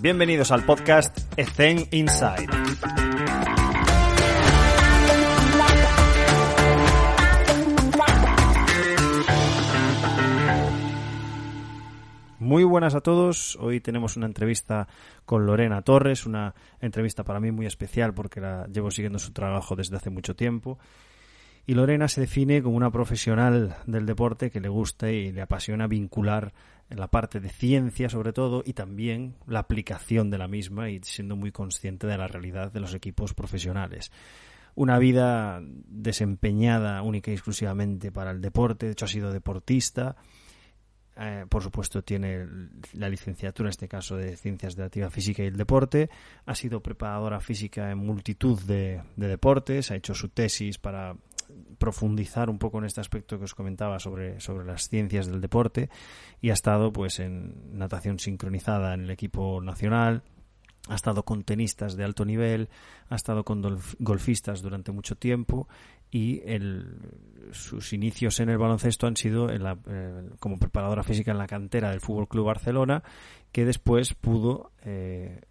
Bienvenidos al podcast Ethen Inside. Muy buenas a todos. Hoy tenemos una entrevista con Lorena Torres, una entrevista para mí muy especial porque la llevo siguiendo su trabajo desde hace mucho tiempo. Y Lorena se define como una profesional del deporte que le gusta y le apasiona vincular en la parte de ciencia sobre todo y también la aplicación de la misma y siendo muy consciente de la realidad de los equipos profesionales. Una vida desempeñada única y exclusivamente para el deporte, de hecho ha sido deportista, eh, por supuesto tiene la licenciatura, en este caso, de Ciencias de la Actividad Física y el Deporte. Ha sido preparadora física en multitud de, deportes. Ha hecho su tesis para profundizar un poco en este aspecto que os comentaba sobre, sobre las ciencias del deporte y ha estado pues en natación sincronizada en el equipo nacional, ha estado con tenistas de alto nivel, ha estado con golfistas durante mucho tiempo y el, sus inicios en el baloncesto han sido en la, eh, como preparadora física en la cantera del Fútbol Club Barcelona, que después pudo eh,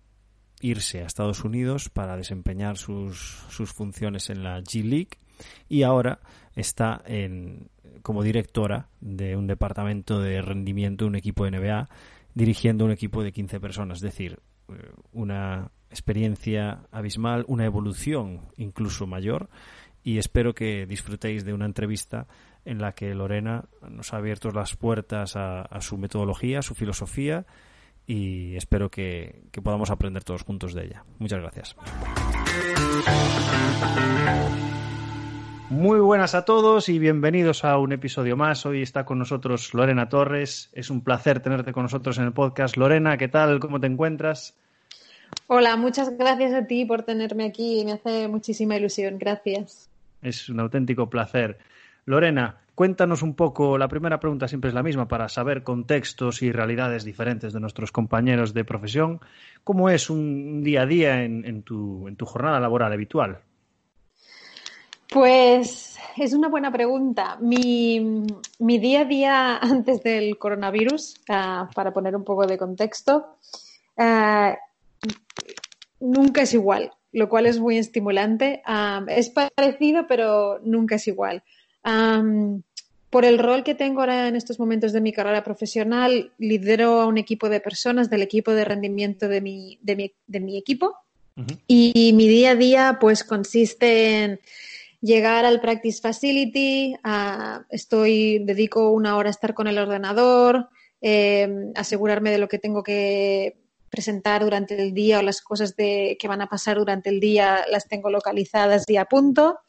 irse a Estados Unidos para desempeñar sus, sus funciones en la G League y ahora está en, como directora de un departamento de rendimiento de un equipo de NBA, dirigiendo un equipo de 15 personas, es decir, eh, una experiencia abismal, una evolución incluso mayor y espero que disfrutéis de una entrevista en la que Lorena nos ha abierto las puertas a, su metodología, a su filosofía y espero que, que podamos aprender todos juntos de ella. Muchas gracias. Muy buenas a todos y bienvenidos a un episodio más. Hoy está con nosotros Lorena Torres. Es un placer tenerte con nosotros en el podcast. Lorena, ¿qué tal? ¿Cómo te encuentras? Hola, muchas gracias a ti por tenerme aquí. Me hace muchísima ilusión. Gracias. Es un auténtico placer. Lorena, cuéntanos un poco, la primera pregunta siempre es la misma para saber contextos y realidades diferentes de nuestros compañeros de profesión. ¿Cómo es un día a día en, tu, jornada laboral habitual? Pues es una buena pregunta. Mi, día a día antes del coronavirus, ah, para poner un poco de contexto, ah, nunca es igual lo cual es muy estimulante. es parecido, pero nunca es igual. por el rol que tengo ahora en estos momentos de mi carrera profesional, lidero a un equipo de personas del equipo de rendimiento de mi, de mi, equipo. y, mi día a día pues consiste en llegar al practice facility, estoy, dedico una hora a estar con el ordenador, em, asegurarme de lo que tengo que presentar durante el día o las cosas de, que van a pasar durante el día las tengo localizadas y a punto.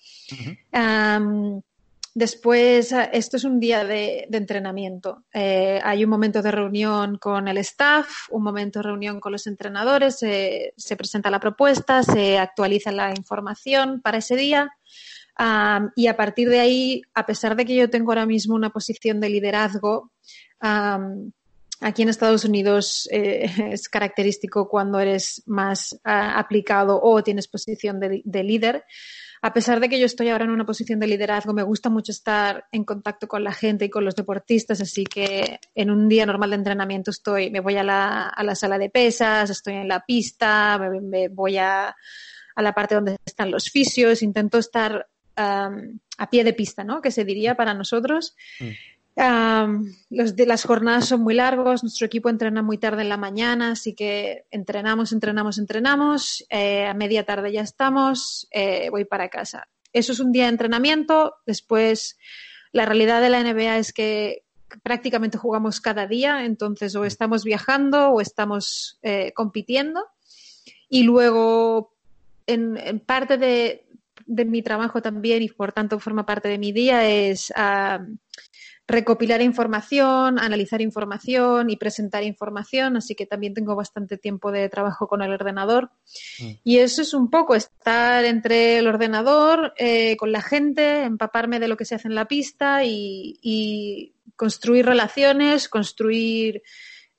después, ah, esto es un día de, entrenamiento. Eh, hay un momento de reunión con el staff, un momento de reunión con los entrenadores, se presenta la propuesta, se actualiza la información para ese día. Y a partir de ahí, a pesar de que yo tengo ahora mismo una posición de liderazgo, Aquí en Estados Unidos eh, es característico cuando eres más ah, aplicado o tienes posición de, líder. A pesar de que yo estoy ahora en una posición de liderazgo, me gusta mucho estar en contacto con la gente y con los deportistas, así que en un día normal de entrenamiento estoy, me voy a la, sala de pesas, estoy en la pista, me, voy a, la parte donde están los fisios, intento estar a pie de pista, ¿no? Que se diría para nosotros. Mm los de las jornadas son muy largos, nuestro equipo entrena muy tarde en la mañana, así que entrenamos, entrenamos, entrenamos, eh, a media tarde ya estamos, eh, voy para casa. Eso es un día de entrenamiento, después la realidad de la NBA es que prácticamente jugamos cada día, entonces o estamos viajando o estamos eh, compitiendo y luego en, parte de, mi trabajo también y por tanto forma parte de mi día es recopilar información, analizar información y presentar información, así que también tengo bastante tiempo de trabajo con el ordenador. Mm. Y eso es un poco estar entre el ordenador, eh, con la gente, empaparme de lo que se hace en la pista y, construir relaciones, construir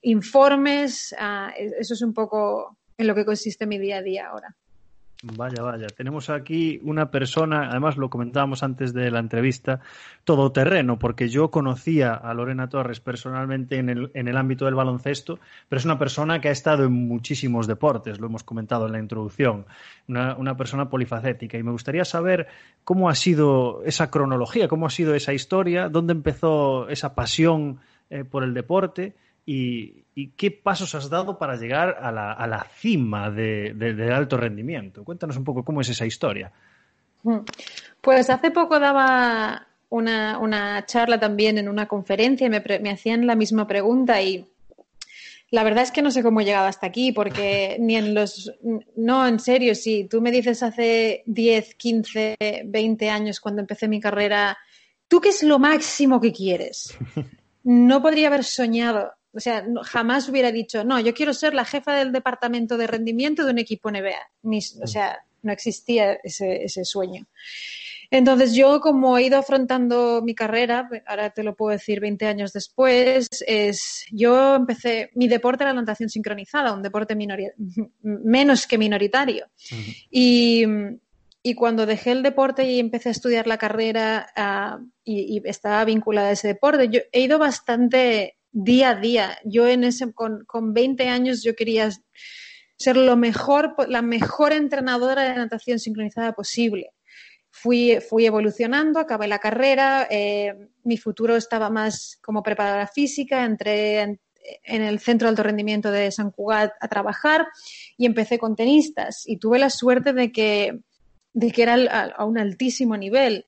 informes. Ah, eso es un poco en lo que consiste mi día a día ahora. Vaya, vaya. Tenemos aquí una persona, además lo comentábamos antes de la entrevista, todoterreno, porque yo conocía a Lorena Torres personalmente en el, ámbito del baloncesto, pero es una persona que ha estado en muchísimos deportes, lo hemos comentado en la introducción, una, una persona polifacética. Y me gustaría saber cómo ha sido esa cronología, cómo ha sido esa historia, dónde empezó esa pasión eh, por el deporte y, qué pasos has dado para llegar a la, a la cima de, del alto rendimiento. Cuéntanos un poco cómo es esa historia. Mm. Pues hace poco daba una, una charla también en una conferencia y me, me, hacían la misma pregunta y la verdad es que no sé cómo he llegado hasta aquí porque ni en los... No, en serio, si tú me dices hace 10, 15, 20 años cuando empecé mi carrera, ¿tú qué es lo máximo que quieres? No podría haber soñado o sea, jamás hubiera dicho, no, yo quiero ser la jefa del departamento de rendimiento de un equipo NBA. Ni, o sea, no existía ese, ese sueño. Entonces yo como he ido afrontando mi carrera, ahora te lo puedo decir 20 años después, es yo empecé, mi deporte era la natación sincronizada, un deporte menos que minoritario. y, y, cuando dejé el deporte y empecé a estudiar la carrera uh, y, y, estaba vinculada a ese deporte, yo he ido bastante día a día. Yo en ese, con, con 20 años yo quería ser lo mejor, la mejor entrenadora de natación sincronizada posible. Fui, fui evolucionando, acabé la carrera, eh, mi futuro estaba más como preparadora física, entré en, en, el centro de alto rendimiento de San Cugat a trabajar y empecé con tenistas y tuve la suerte de que de que era a, un altísimo nivel.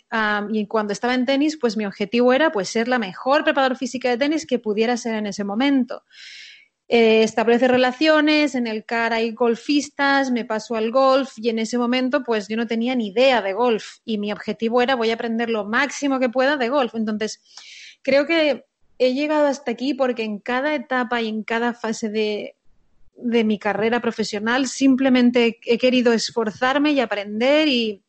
Y cuando estaba en tenis, pues mi objetivo era pues ser la mejor preparadora física de tenis que pudiera ser en ese momento. Eh, establece relaciones, en el CAR hay golfistas, me paso al golf y en ese momento pues yo no tenía ni idea de golf y mi objetivo era voy a aprender lo máximo que pueda de golf. Entonces, creo que he llegado hasta aquí porque en cada etapa y en cada fase de, de mi carrera profesional, simplemente he querido esforzarme y aprender y,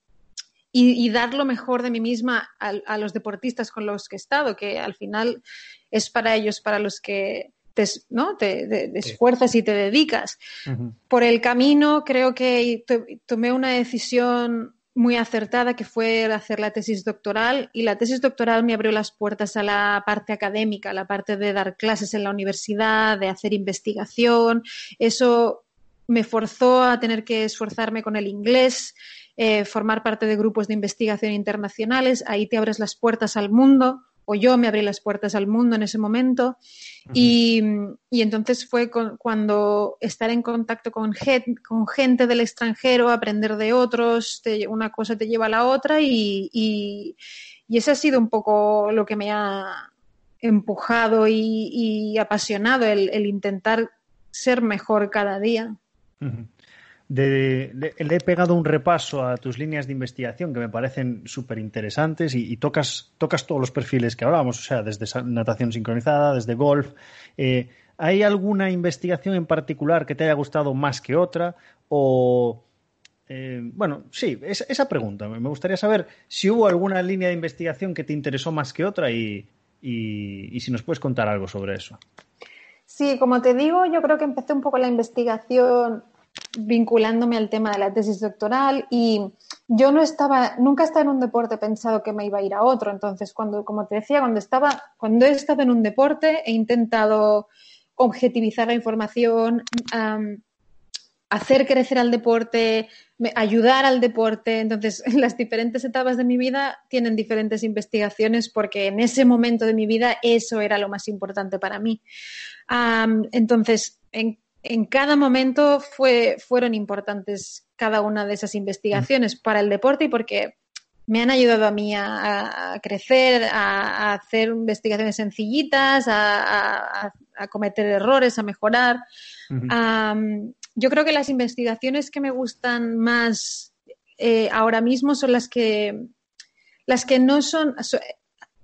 y, y dar lo mejor de mí misma a, a, los deportistas con los que he estado, que al final es para ellos, para los que te, ¿no? te, te, te esfuerzas y te dedicas. Uh -huh. Por el camino creo que tomé una decisión muy acertada que fue hacer la tesis doctoral y la tesis doctoral me abrió las puertas a la parte académica, a la parte de dar clases en la universidad, de hacer investigación. Eso me forzó a tener que esforzarme con el inglés, eh, formar parte de grupos de investigación internacionales. Ahí te abres las puertas al mundo o yo me abrí las puertas al mundo en ese momento. Uh -huh. y, y, entonces fue con, cuando estar en contacto con, gente, con gente del extranjero, aprender de otros, te, una cosa te lleva a la otra y, y, y, ese ha sido un poco lo que me ha empujado y, apasionado, el, el, intentar ser mejor cada día. Uh -huh de, le he pegado un repaso a tus líneas de investigación que me parecen súper interesantes y, tocas, tocas todos los perfiles que hablábamos, o sea, desde natación sincronizada, desde golf. Eh, ¿Hay alguna investigación en particular que te haya gustado más que otra? O, eh, bueno, sí, es, esa pregunta. Me gustaría saber si hubo alguna línea de investigación que te interesó más que otra y, y si nos puedes contar algo sobre eso. Sí, como te digo, yo creo que empecé un poco la investigación vinculándome al tema de la tesis doctoral y yo no estaba, nunca estaba en un deporte pensado que me iba a ir a otro. Entonces, cuando, como te decía, cuando estaba, cuando he estado en un deporte, he intentado objetivizar la información, um, hacer crecer al deporte, ayudar al deporte. Entonces, en las diferentes etapas de mi vida tienen diferentes investigaciones porque en ese momento de mi vida eso era lo más importante para mí. Entonces, en en cada momento fue, fueron importantes cada una de esas investigaciones para el deporte y porque me han ayudado a mí a, a crecer, a, a, hacer investigaciones sencillitas, a, a cometer errores, a mejorar. Uh -huh. um, yo creo que las investigaciones que me gustan más eh, ahora mismo son las que las que no son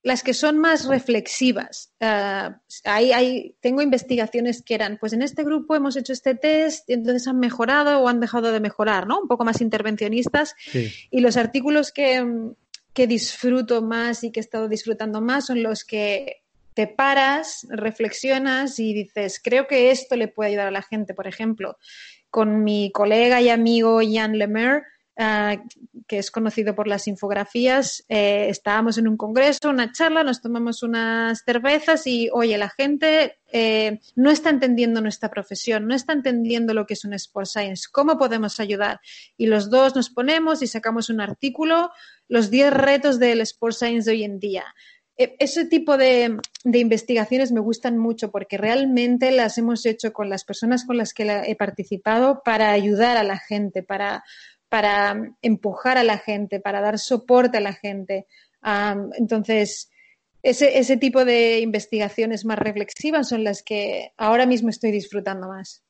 las que son más reflexivas. Uh, hay, hay, tengo investigaciones que eran, pues en este grupo hemos hecho este test y entonces han mejorado o han dejado de mejorar, ¿no? Un poco más intervencionistas. Sí. Y los artículos que, que disfruto más y que he estado disfrutando más son los que te paras, reflexionas y dices, creo que esto le puede ayudar a la gente. Por ejemplo, con mi colega y amigo Jan Lemaire, uh, que es conocido por las infografías, eh, estábamos en un congreso, una charla, nos tomamos unas cervezas y, oye, la gente eh, no está entendiendo nuestra profesión, no está entendiendo lo que es un Sport Science, ¿cómo podemos ayudar? Y los dos nos ponemos y sacamos un artículo, los 10 retos del Sport Science de hoy en día. E, ese tipo de, investigaciones me gustan mucho porque realmente las hemos hecho con las personas con las que he participado para ayudar a la gente, para, empujar a la gente, para dar soporte a la gente. entonces, ese, tipo de investigaciones más reflexivas son las que ahora mismo estoy disfrutando más.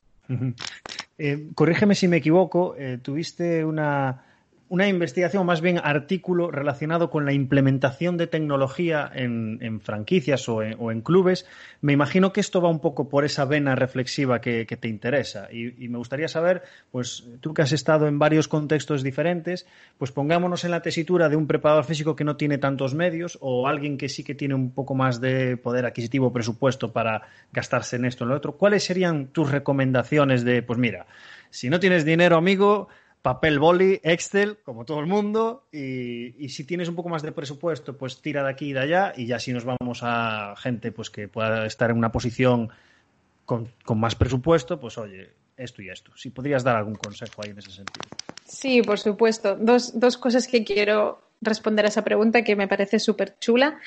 Eh, corrígeme si me equivoco, eh, tuviste una una investigación, más bien artículo relacionado con la implementación de tecnología en, franquicias o en, clubes. Me imagino que esto va un poco por esa vena reflexiva que, te interesa. Y, me gustaría saber, pues tú que has estado en varios contextos diferentes, pues pongámonos en la tesitura de un preparador físico que no tiene tantos medios o alguien que sí que tiene un poco más de poder adquisitivo presupuesto para gastarse en esto o en lo otro. ¿Cuáles serían tus recomendaciones de, pues mira, si no tienes dinero, amigo, papel boli, Excel, como todo el mundo, y, si tienes un poco más de presupuesto, pues tira de aquí y de allá, y ya si nos vamos a gente pues que pueda estar en una posición con, más presupuesto, pues oye, esto y esto. Si podrías dar algún consejo ahí en ese sentido. Sí, por supuesto. Dos, cosas que quiero responder a esa pregunta que me parece súper chula.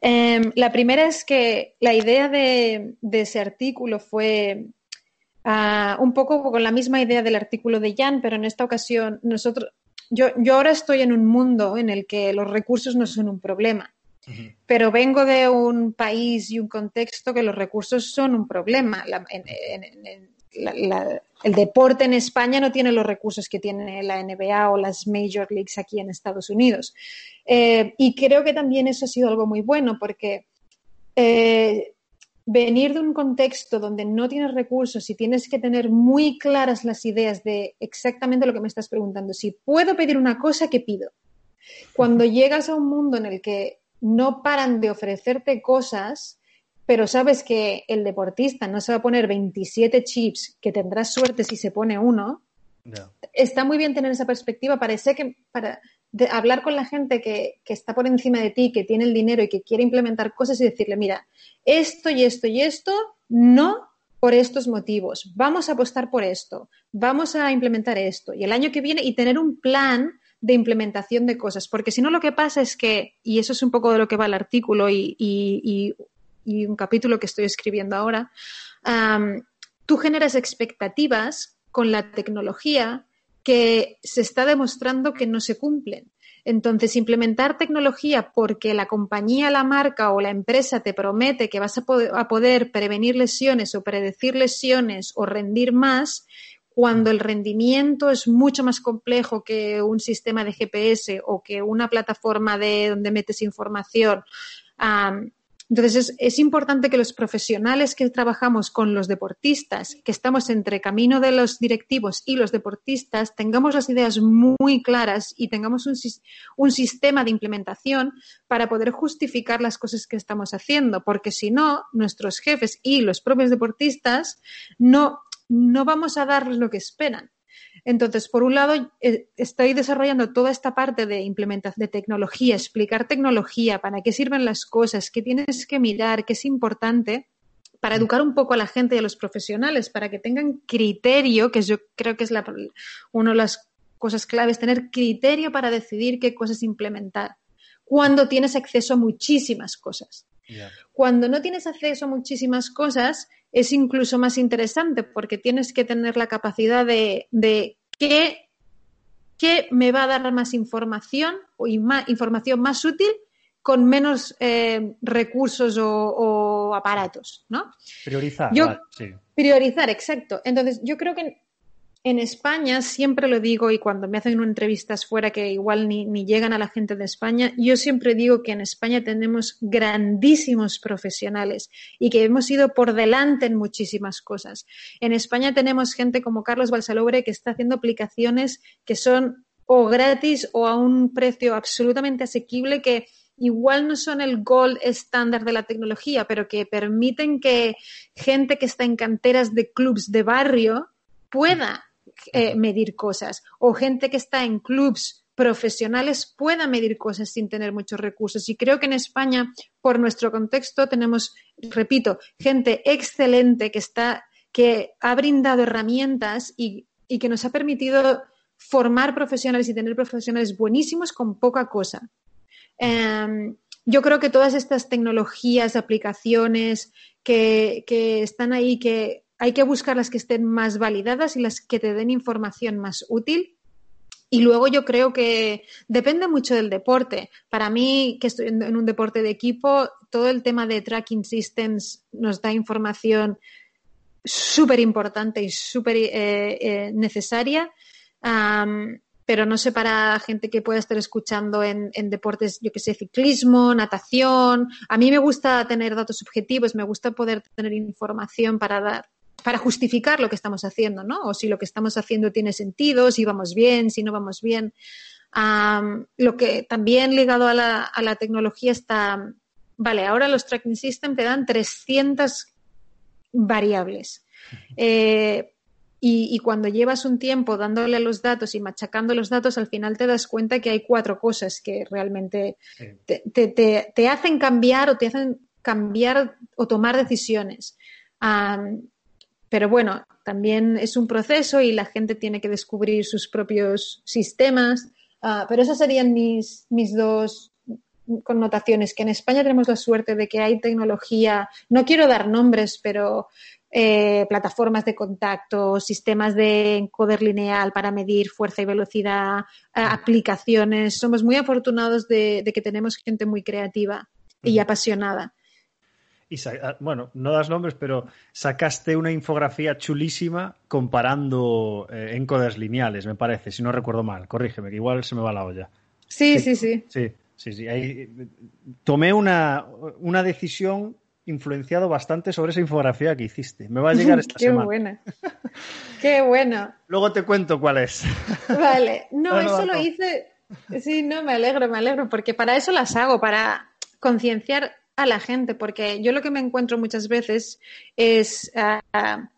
Em, la primera es que la idea de, ese artículo fue Ah, un poco con la misma idea del artículo de Jan, pero en esta ocasión nosotros, yo, yo ahora estoy en un mundo en el que los recursos no son un problema, pero vengo de un país y un contexto que los recursos son un problema. el deporte en España no tiene los recursos que tiene la NBA o las Major Leagues aquí en Estados Unidos. Eh, y creo que también eso ha sido algo muy bueno porque eh, venir de un contexto donde no tienes recursos y tienes que tener muy claras las ideas de exactamente lo que me estás preguntando. Si puedo pedir una cosa, ¿qué pido? Cuando llegas a un mundo en el que no paran de ofrecerte cosas, pero sabes que el deportista no se va a poner 27 chips, que tendrás suerte si se pone uno, está muy bien tener esa perspectiva. Parece que para hablar con la gente que, que, está por encima de ti, que tiene el dinero y que quiere implementar cosas y decirle, mira, esto y esto y esto, no por estos motivos. Vamos a apostar por esto. Vamos a implementar esto. Y el año que viene, y tener un plan de implementación de cosas. Porque si no, lo que pasa es que, y eso es un poco de lo que va el artículo y, un capítulo que estoy escribiendo ahora, tú generas expectativas con la tecnología que se está demostrando que no se cumplen. Entonces, implementar tecnología porque la compañía, la marca o la empresa te promete que vas a poder, prevenir lesiones o predecir lesiones o rendir más, cuando el rendimiento es mucho más complejo que un sistema de GPS o que una plataforma de donde metes información, entonces, es, importante que los profesionales que trabajamos con los deportistas, que estamos entre camino de los directivos y los deportistas, tengamos las ideas muy claras y tengamos un, sistema de implementación para poder justificar las cosas que estamos haciendo, porque si no, nuestros jefes y los propios deportistas no, no vamos a darles lo que esperan. Entonces, por un lado, eh, estoy desarrollando toda esta parte de implementación de tecnología, explicar tecnología, para qué sirven las cosas, qué tienes que mirar, qué es importante para educar un poco a la gente y a los profesionales, para que tengan criterio, que yo creo que es la, una de las cosas claves, tener criterio para decidir qué cosas implementar, cuando tienes acceso a muchísimas cosas. Cuando no tienes acceso a muchísimas cosas, es incluso más interesante porque tienes que tener la capacidad de, de qué, me va a dar más información o información más útil con menos eh, recursos o, aparatos, ¿no? Priorizar. Priorizar, exacto. Entonces, yo creo que en España, siempre lo digo y cuando me hacen entrevistas fuera que igual ni, llegan a la gente de España, yo siempre digo que en España tenemos grandísimos profesionales y que hemos ido por delante en muchísimas cosas. En España tenemos gente como Carlos Balsalobre que está haciendo aplicaciones que son o gratis o a un precio absolutamente asequible que igual no son el gold estándar de la tecnología, pero que permiten que gente que está en canteras de clubs de barrio pueda eh, medir cosas o gente que está en clubs profesionales pueda medir cosas sin tener muchos recursos. Y creo que en España, por nuestro contexto, tenemos, repito, gente excelente que está, que ha brindado herramientas y, que nos ha permitido formar profesionales y tener profesionales buenísimos con poca cosa. Em, yo creo que todas estas tecnologías, aplicaciones que, que, están ahí, que hay que buscar las que estén más validadas y las que te den información más útil y luego yo creo que depende mucho del deporte. Para mí, que estoy en un deporte de equipo, todo el tema de tracking systems nos da información súper importante y súper eh, eh, necesaria. pero no sé para gente que pueda estar escuchando en deportes, yo que sé, ciclismo, natación. A mí me gusta tener datos objetivos, me gusta poder tener información para dar, para justificar lo que estamos haciendo, ¿no? O si lo que estamos haciendo tiene sentido, si vamos bien, si no vamos bien. lo que también ligado a la, tecnología está, vale, ahora los tracking systems te dan 300 variables. Eh, y, cuando llevas un tiempo dándole los datos y machacando los datos, al final te das cuenta que hay cuatro cosas que realmente te, hacen cambiar o te hacen cambiar o tomar decisiones. Pero bueno, también es un proceso y la gente tiene que descubrir sus propios sistemas. Ah, pero esas serían mis, mis dos connotaciones, que en España tenemos la suerte de que hay tecnología, no quiero dar nombres, pero eh, plataformas de contacto, sistemas de encoder lineal para medir fuerza y velocidad, aplicaciones. Somos muy afortunados de, que tenemos gente muy creativa y apasionada y ah, bueno, no das nombres, pero sacaste una infografía chulísima comparando eh, encoders lineales, me parece, si no recuerdo mal. Corrígeme, que igual se me va la olla. Sí, sí, sí. Sí, sí, sí. tomé una, una decisión influenciado bastante sobre esa infografía que hiciste. Me va a llegar esta Qué semana. Qué buena. Qué bueno. Luego te cuento cuál es. Vale. No, eso lo hice. Sí, no, me alegro, me alegro, porque para eso las hago, para concienciar a la gente, porque yo lo que me encuentro muchas veces es, ah,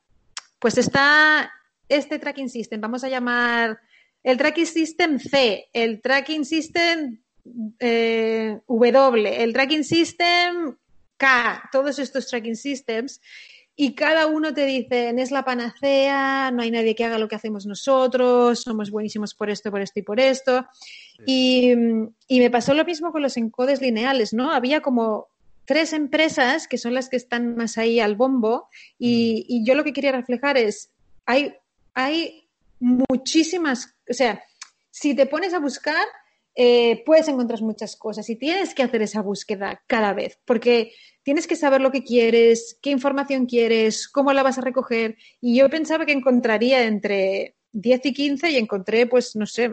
pues está este tracking system, vamos a llamar el tracking system C, el tracking system eh, W, el tracking system K, todos estos tracking systems, y cada uno te dice, es la panacea, no hay nadie que haga lo que hacemos nosotros, somos buenísimos por esto, por esto y por esto. Y, y, me pasó lo mismo con los encodes lineales, ¿no? Había como tres empresas que son las que están más ahí al bombo y, yo lo que quería reflejar es, hay, hay muchísimas, o sea, si te pones a buscar, eh, puedes encontrar muchas cosas y tienes que hacer esa búsqueda cada vez, porque tienes que saber lo que quieres, qué información quieres, cómo la vas a recoger. Y yo pensaba que encontraría entre 10 y 15 y encontré, pues, no sé,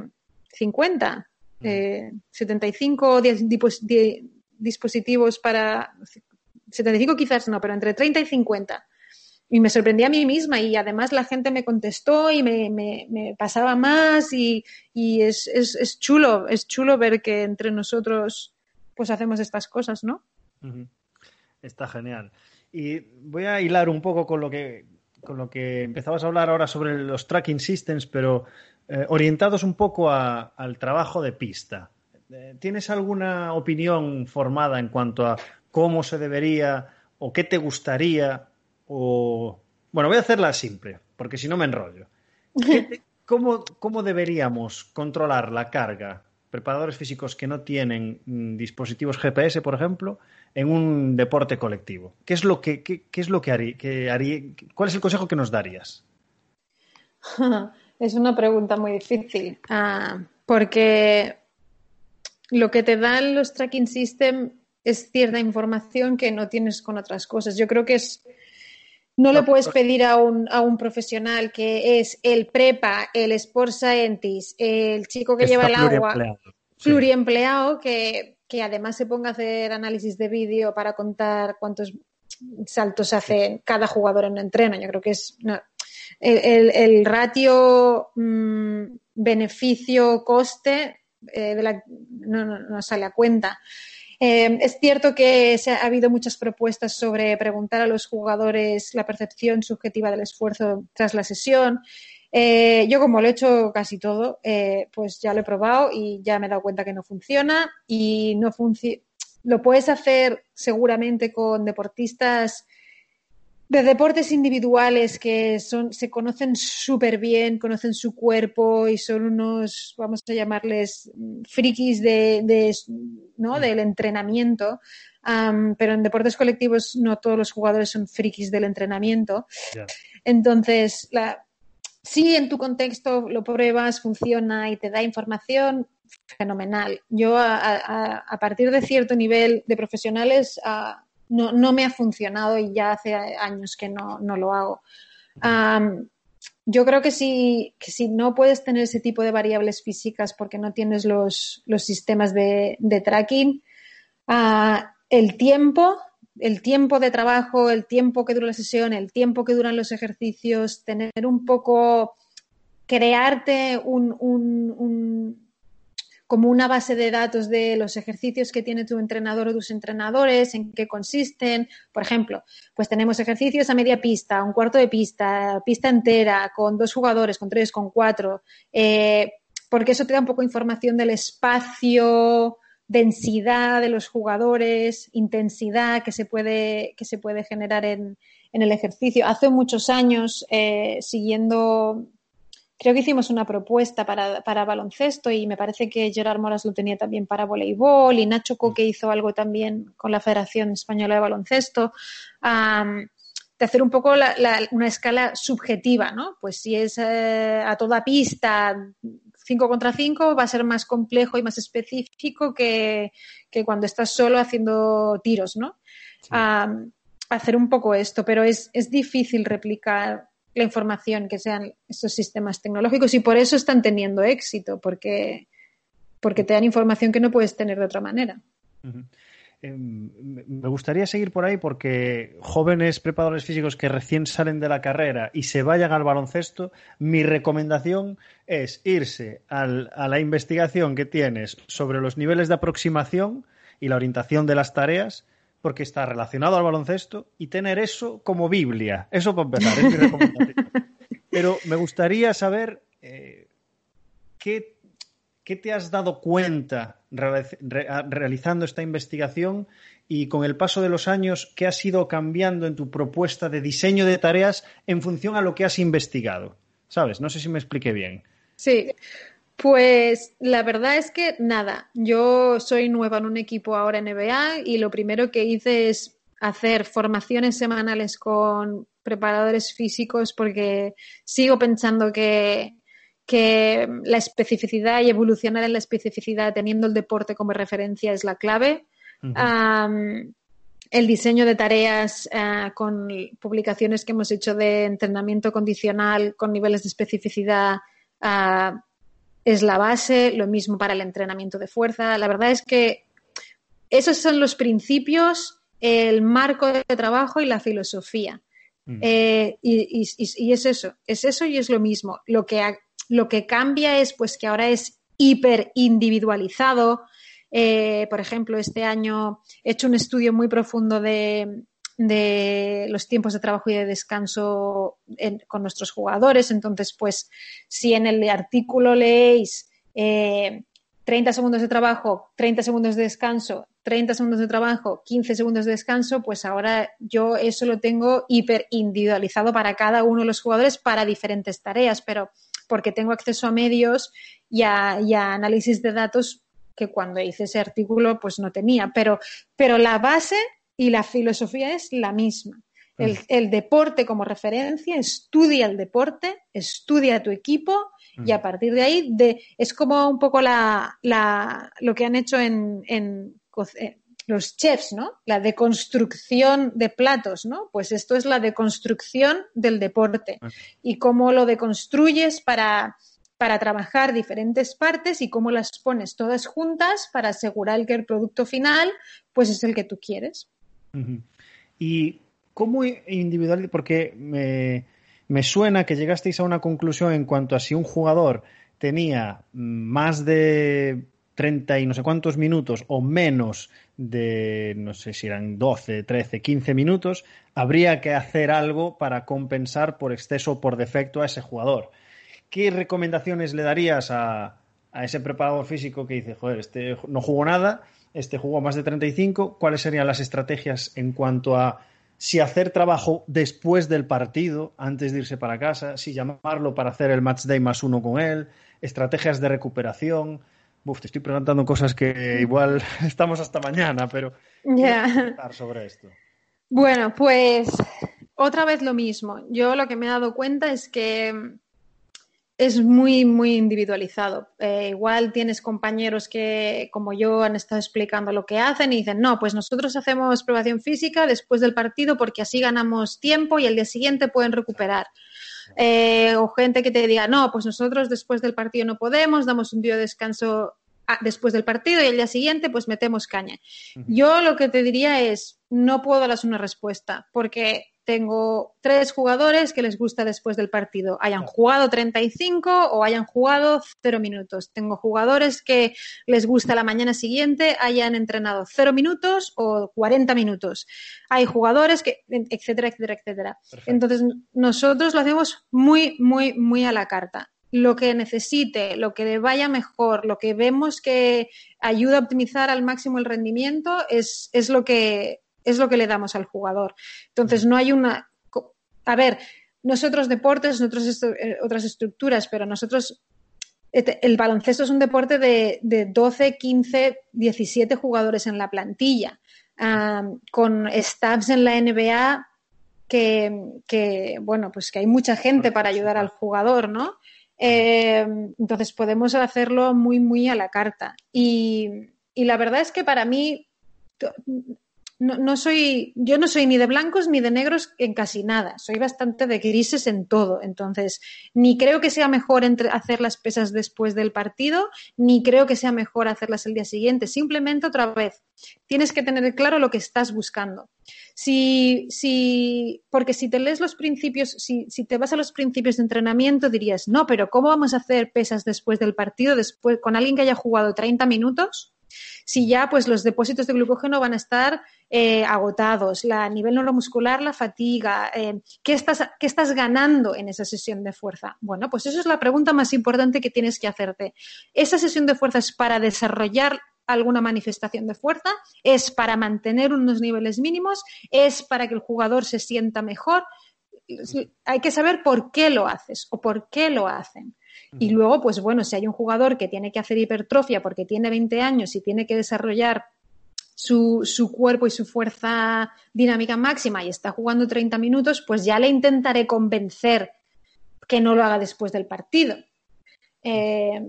50, eh, 75 10, 10, dispositivos para 75 quizás no, pero entre 30 y 50. Y me sorprendí a mí misma y además la gente me contestó y me, pasaba más y, es, es, chulo, es chulo ver que entre nosotros pues hacemos estas cosas, ¿no? Está genial. Y voy a hilar un poco con lo que, con lo que empezabas a hablar ahora sobre los tracking systems, pero eh, orientados un poco al trabajo de pista. Eh, ¿Tienes alguna opinión formada en cuanto a cómo se debería o qué te gustaría? O... Bueno, voy a hacerla simple, porque si no me enrollo. ¿Cómo, deberíamos controlar la carga? Preparadores físicos que no tienen mm, dispositivos GPS, por ejemplo, en un deporte colectivo. ¿Qué es lo que, qué, es lo que haría, ¿Cuál es el consejo que nos darías? Es una pregunta muy difícil, ah, porque lo que te dan los tracking system es cierta información que no tienes con otras cosas. Yo creo que es no le puedes pedir a un, a un profesional que es el prepa, el sport scientist, el chico que, lleva el agua, pluriempleado, que, que, además se ponga a hacer análisis de vídeo para contar cuántos saltos hace cada jugador en un entreno. Yo creo que es el, el, ratio mm, beneficio-coste eh, no, sale a cuenta. Eh, es cierto que se ha, habido muchas propuestas sobre preguntar a los jugadores la percepción subjetiva del esfuerzo tras la sesión. Eh, yo como lo he hecho casi todo, pues ya lo he probado y ya me he dado cuenta que no funciona y no. Lo puedes hacer seguramente con deportistas de deportes individuales que son, se conocen súper bien, conocen su cuerpo y son unos, vamos a llamarles, frikis de, ¿no? Mm. del entrenamiento. pero en deportes colectivos no todos los jugadores son frikis del entrenamiento. Entonces, la, si en tu contexto lo pruebas, funciona y te da información, fenomenal. Yo a, partir de cierto nivel de profesionales no, no, me ha funcionado y ya hace años que no, no lo hago. yo creo que si, que si no puedes tener ese tipo de variables físicas porque no tienes los, los sistemas de, tracking, uh, el tiempo, el tiempo de trabajo, el tiempo que dura la sesión, el tiempo que duran los ejercicios, tener un poco, crearte un, un como una base de datos de los ejercicios que tiene tu entrenador o tus entrenadores, en qué consisten. Por ejemplo, pues tenemos ejercicios a media pista, un cuarto de pista, pista entera, con dos jugadores, con tres, con cuatro, eh, porque eso te da un poco información del espacio, densidad de los jugadores, intensidad que se puede, que se puede generar en, en el ejercicio. Hace muchos años, eh, siguiendo creo que hicimos una propuesta para, para, baloncesto y me parece que Gerard Moras lo tenía también para voleibol y Nacho Coque hizo algo también con la Federación Española de Baloncesto. de hacer un poco una escala subjetiva, ¿no? Pues si es eh, a toda pista 5 contra 5 va a ser más complejo y más específico que, que cuando estás solo haciendo tiros, ¿no? hacer un poco esto, pero es, es difícil replicar la información que sean estos sistemas tecnológicos y por eso están teniendo éxito, porque, porque te dan información que no puedes tener de otra manera. Em, me gustaría seguir por ahí porque jóvenes preparadores físicos que recién salen de la carrera y se vayan al baloncesto, mi recomendación es irse a la investigación que tienes sobre los niveles de aproximación y la orientación de las tareas porque está relacionado al baloncesto y tener eso como Biblia. Eso para empezar, es mi recomendación. Pero me gustaría saber eh, qué, te has dado cuenta realizando esta investigación y con el paso de los años, qué has ido cambiando en tu propuesta de diseño de tareas en función a lo que has investigado. ¿Sabes? No sé si me expliqué bien. Sí, pues la verdad es que nada, yo soy nueva en un equipo ahora en NBA y lo primero que hice es hacer formaciones semanales con preparadores físicos porque sigo pensando que, la especificidad y evolucionar en la especificidad teniendo el deporte como referencia es la clave. el diseño de tareas eh, con publicaciones que hemos hecho de entrenamiento condicional con niveles de especificidad ah, es la base, lo mismo para el entrenamiento de fuerza. La verdad es que esos son los principios, el marco de trabajo y la filosofía. Mm. Eh, y, es eso, es eso y es lo mismo. Lo que, lo que cambia es pues que ahora es hiper individualizado. Eh, por ejemplo, este año he hecho un estudio muy profundo de, de los tiempos de trabajo y de descanso con nuestros jugadores. Entonces, pues, si en el artículo leéis 30 eh, segundos de trabajo, 30 segundos de descanso, 30 segundos de trabajo, 15 segundos de descanso, pues ahora yo eso lo tengo hiper individualizado para cada uno de los jugadores para diferentes tareas, pero porque tengo acceso a medios y a, y a análisis de datos que cuando hice ese artículo pues no tenía. Pero, pero la base y la filosofía es la misma. El, mm. deporte como referencia, estudia el deporte, estudia tu equipo y a mm. partir de ahí de, es como un poco la, la, lo que han hecho en, en, eh, los chefs, ¿no? La deconstrucción de platos, ¿no? Pues esto es la deconstrucción del deporte y cómo lo deconstruyes para, para trabajar diferentes partes y cómo las pones todas juntas para asegurar que el producto final pues es el que tú quieres. Y cómo individual, porque me, suena que llegasteis a una conclusión en cuanto a si un jugador tenía más de 30 y no sé cuántos minutos o menos de, no sé si eran 12, 13, 15 minutos, habría que hacer algo para compensar por exceso o por defecto a ese jugador. ¿Qué recomendaciones le darías a, a ese preparador físico que dice, joder, este no jugó nada, este jugó más de 35? ¿Cuáles serían las estrategias en cuanto a si hacer trabajo después del partido, antes de irse para casa, si llamarlo para hacer el match day más uno con él, estrategias de recuperación? Uf, te estoy preguntando cosas que igual estamos hasta mañana, pero Ya. sobre esto. Bueno, pues otra vez lo mismo. Yo lo que me he dado cuenta es que es muy, muy individualizado. Eh, igual tienes compañeros que, como yo, han estado explicando lo que hacen y dicen, no, pues nosotros hacemos probación física después del partido porque así ganamos tiempo y el día siguiente pueden recuperar. Eh, o gente que te diga, no, pues nosotros después del partido no podemos, damos un día de descanso ah, después del partido y el día siguiente pues metemos caña. Yo lo que te diría es, no puedo darles una respuesta porque tengo tres jugadores que les gusta después del partido, hayan jugado 35 o hayan jugado 0 minutos. Tengo jugadores que les gusta la mañana siguiente, hayan entrenado 0 minutos o 40 minutos. Hay jugadores que, etcétera, etcétera, etcétera. Perfecto. Entonces, nosotros lo hacemos muy, muy, muy a la carta. Lo que necesite, lo que le vaya mejor, lo que vemos que ayuda a optimizar al máximo el rendimiento es, es lo que es lo que le damos al jugador. Entonces, no hay una. A ver, nosotros deportes, nosotros estu eh, otras estructuras, pero nosotros. El baloncesto es un deporte de, de 12, 15, 17 jugadores en la plantilla, um, con staffs en la NBA que, que, bueno, pues que hay mucha gente para ayudar al jugador, ¿no? Eh, entonces podemos hacerlo muy, muy a la carta. Y, y la verdad es que para mí no, soy, yo no soy ni de blancos ni de negros en casi nada, soy bastante de grises en todo. Entonces, ni creo que sea mejor entre, hacer las pesas después del partido, ni creo que sea mejor hacerlas el día siguiente. Simplemente otra vez, tienes que tener claro lo que estás buscando. Si, si, porque si te lees los principios, si, si te vas a los principios de entrenamiento, dirías, no, pero ¿cómo vamos a hacer pesas después del partido, después, con alguien que haya jugado 30 minutos? Si ya pues los depósitos de glucógeno van a estar eh, agotados, la, nivel neuromuscular, la fatiga, eh, ¿qué, estás, ¿qué estás ganando en esa sesión de fuerza? Bueno, pues eso es la pregunta más importante que tienes que hacerte. ¿Esa sesión de fuerza es para desarrollar alguna manifestación de fuerza? ¿Es para mantener unos niveles mínimos? ¿Es para que el jugador se sienta mejor? Hay que saber por qué lo haces o por qué lo hacen. Y luego, pues bueno, si hay un jugador que tiene que hacer hipertrofia porque tiene 20 años y tiene que desarrollar su, su, cuerpo y su fuerza dinámica máxima y está jugando 30 minutos, pues ya le intentaré convencer que no lo haga después del partido. Eh,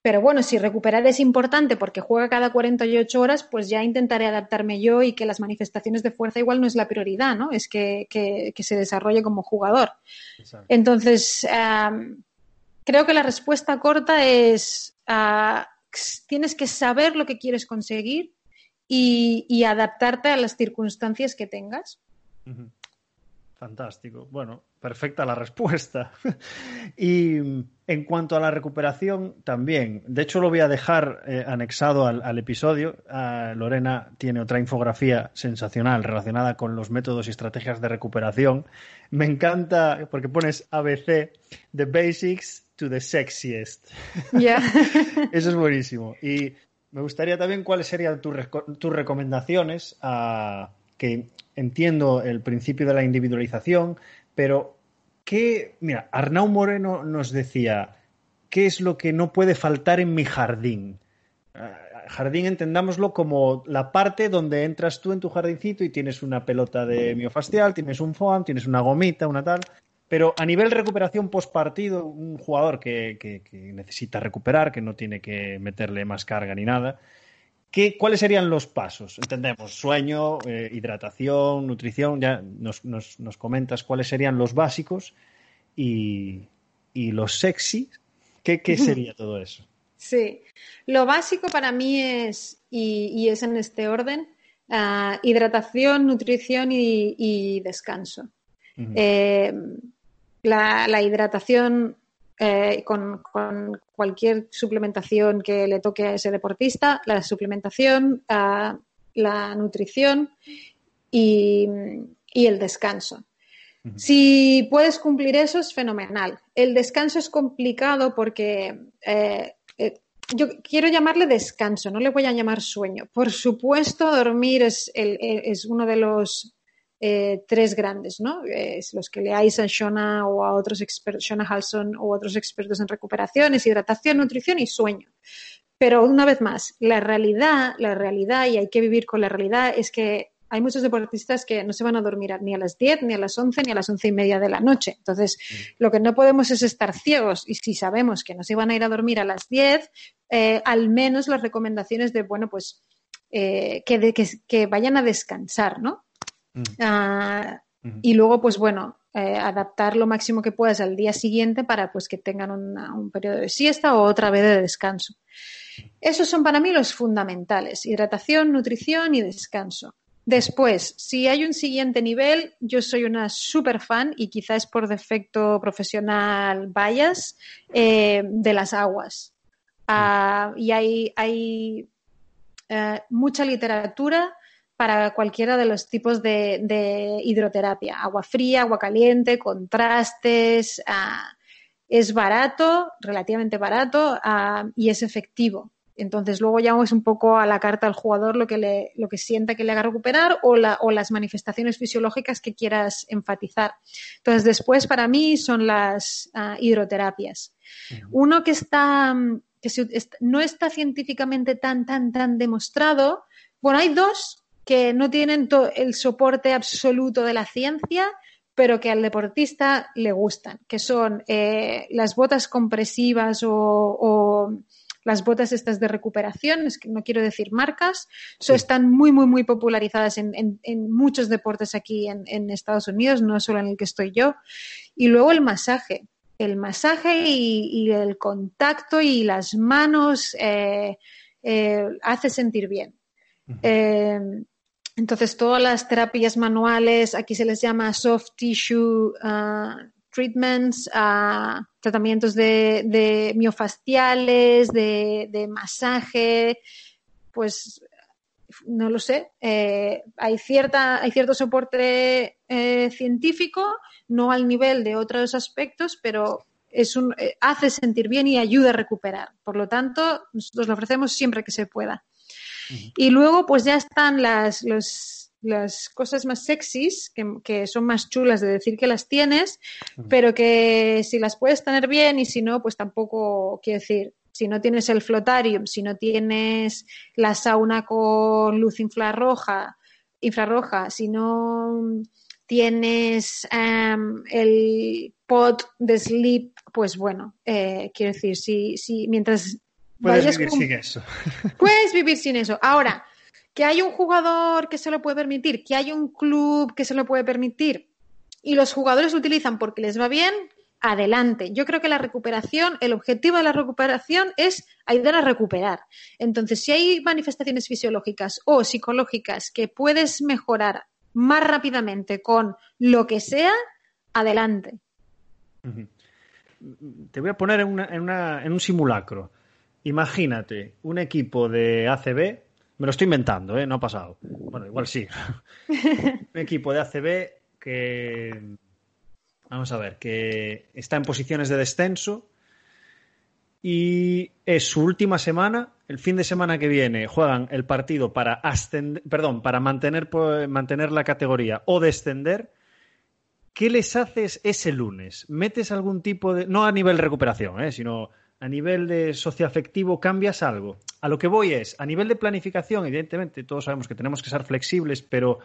pero bueno, si recuperar es importante porque juega cada 48 horas, pues ya intentaré adaptarme yo y que las manifestaciones de fuerza igual no es la prioridad, ¿no? Es que, que, que se desarrolle como jugador. Exacto. Entonces, um, creo que la respuesta corta es uh, tienes que saber lo que quieres conseguir y, adaptarte a las circunstancias que tengas. Fantástico. Bueno, perfecta la respuesta. y en cuanto a la recuperación, también. De hecho, lo voy a dejar eh, anexado al, episodio. Uh, Lorena tiene otra infografía sensacional relacionada con los métodos y estrategias de recuperación. Me encanta porque pones ABC, the basics to the sexiest. Yeah. Eso es buenísimo. Y me gustaría también cuáles serían tus, tus recomendaciones a que entiendo el principio de la individualización, pero ¿qué? Mira, Arnau Moreno nos decía, ¿qué es lo que no puede faltar en mi jardín? Uh, jardín entendámoslo como la parte donde entras tú en tu jardincito y tienes una pelota de miofascial, tienes un foam, tienes una gomita, una tal. Pero a nivel recuperación post partido, un jugador que, que, que, necesita recuperar, que no tiene que meterle más carga ni nada, ¿Qué, ¿Cuáles serían los pasos? Entendemos, sueño, eh, hidratación, nutrición, ya nos, nos, nos, comentas cuáles serían los básicos y, y los sexy, ¿qué, ¿qué, sería todo eso? Sí, lo básico para mí es, y, y es en este orden, uh, hidratación, nutrición y, y descanso. Uh -huh. eh, la, la, hidratación eh, con, cualquier suplementación que le toque a ese deportista, la suplementación, la nutrición y, el descanso. Si puedes cumplir eso es fenomenal. El descanso es complicado porque eh, eh, yo quiero llamarle descanso, no le voy a llamar sueño. Por supuesto, dormir es, es uno de los eh, tres grandes, ¿no? Es los que leáis a Shona o a otros expertos, Shona Halson o otros expertos en recuperación, es hidratación, nutrición y sueño. Pero una vez más, la realidad, la realidad, y hay que vivir con la realidad, es que hay muchos deportistas que no se van a dormir ni a las 10, ni a las 11, ni a las once y media de la noche. Entonces, mm. lo que no podemos es estar ciegos. Y si sabemos que no se van a ir a dormir a las 10, eh, al menos las recomendaciones de, bueno, pues eh, que, que, vayan a descansar, ¿no? Mm. Ah, y luego, pues bueno, eh, adaptar lo máximo que puedas al día siguiente para pues que tengan un periodo de siesta o otra vez de descanso. Esos son para mí los fundamentales, hidratación, nutrición y descanso. Después, si hay un siguiente nivel, yo soy una super fan y quizás por defecto profesional bias eh, de las aguas. Ah, y hay, hay eh, mucha literatura para cualquiera de los tipos de, hidroterapia. Agua fría, agua caliente, contrastes. Ah, es barato, relativamente barato ah, y es efectivo. Entonces luego ya es un poco a la carta al jugador lo que, le, lo que sienta que le haga recuperar o, la, o las manifestaciones fisiológicas que quieras enfatizar. Entonces después para mí son las ah, hidroterapias. Uno que está que no está científicamente tan, tan, tan demostrado. Bueno, hay dos que no tienen el soporte absoluto de la ciencia, pero que al deportista le gustan, que son eh, las botas compresivas o, las botas estas de recuperación, es que no quiero decir marcas, están muy, muy, muy popularizadas en, muchos deportes aquí en, Estados Unidos, no solo en el que estoy yo. Y luego el masaje. El masaje y, el contacto y las manos eh, eh, hace sentir bien. Entonces, todas las terapias manuales, aquí se les llama soft tissue uh, treatments, uh, tratamientos de, miofasciales, de, masaje, pues no lo sé. Eh, hay, cierta, hay cierto soporte eh, científico, no al nivel de otros aspectos, pero es un, eh, hace sentir bien y ayuda a recuperar. Por lo tanto, nosotros lo ofrecemos siempre que se pueda. Y luego, pues ya están las, las cosas más sexys, que, son más chulas de decir que las tienes, pero que si las puedes tener bien y si no, pues tampoco, quiero decir, si no tienes el flotarium, si no tienes la sauna con luz infrarroja, infrarroja si no tienes em, el pot de sleep, pues bueno, eh, quiero decir, si, si mientras Puedes vivir sin eso. Puedes vivir sin eso. Ahora, que hay un jugador que se lo puede permitir, que hay un club que se lo puede permitir y los jugadores lo utilizan porque les va bien, adelante. Yo creo que la recuperación, el objetivo de la recuperación es ayudar a recuperar. Entonces, si hay manifestaciones fisiológicas o psicológicas que puedes mejorar más rápidamente con lo que sea, adelante. Te voy a poner en, en un simulacro. Imagínate un equipo de ACB, me lo estoy inventando, ¿eh? no ha pasado. Bueno, igual sí. un equipo de ACB que, vamos a ver, que está en posiciones de descenso y es su última semana. El fin de semana que viene juegan el partido para ascender, perdón, para mantener, mantener la categoría o descender. ¿Qué les haces ese lunes? ¿Metes algún tipo de, no a nivel recuperación, ¿eh? sino a nivel de socioafectivo cambias algo. A lo que voy es, a nivel de planificación, evidentemente todos sabemos que tenemos que ser flexibles, pero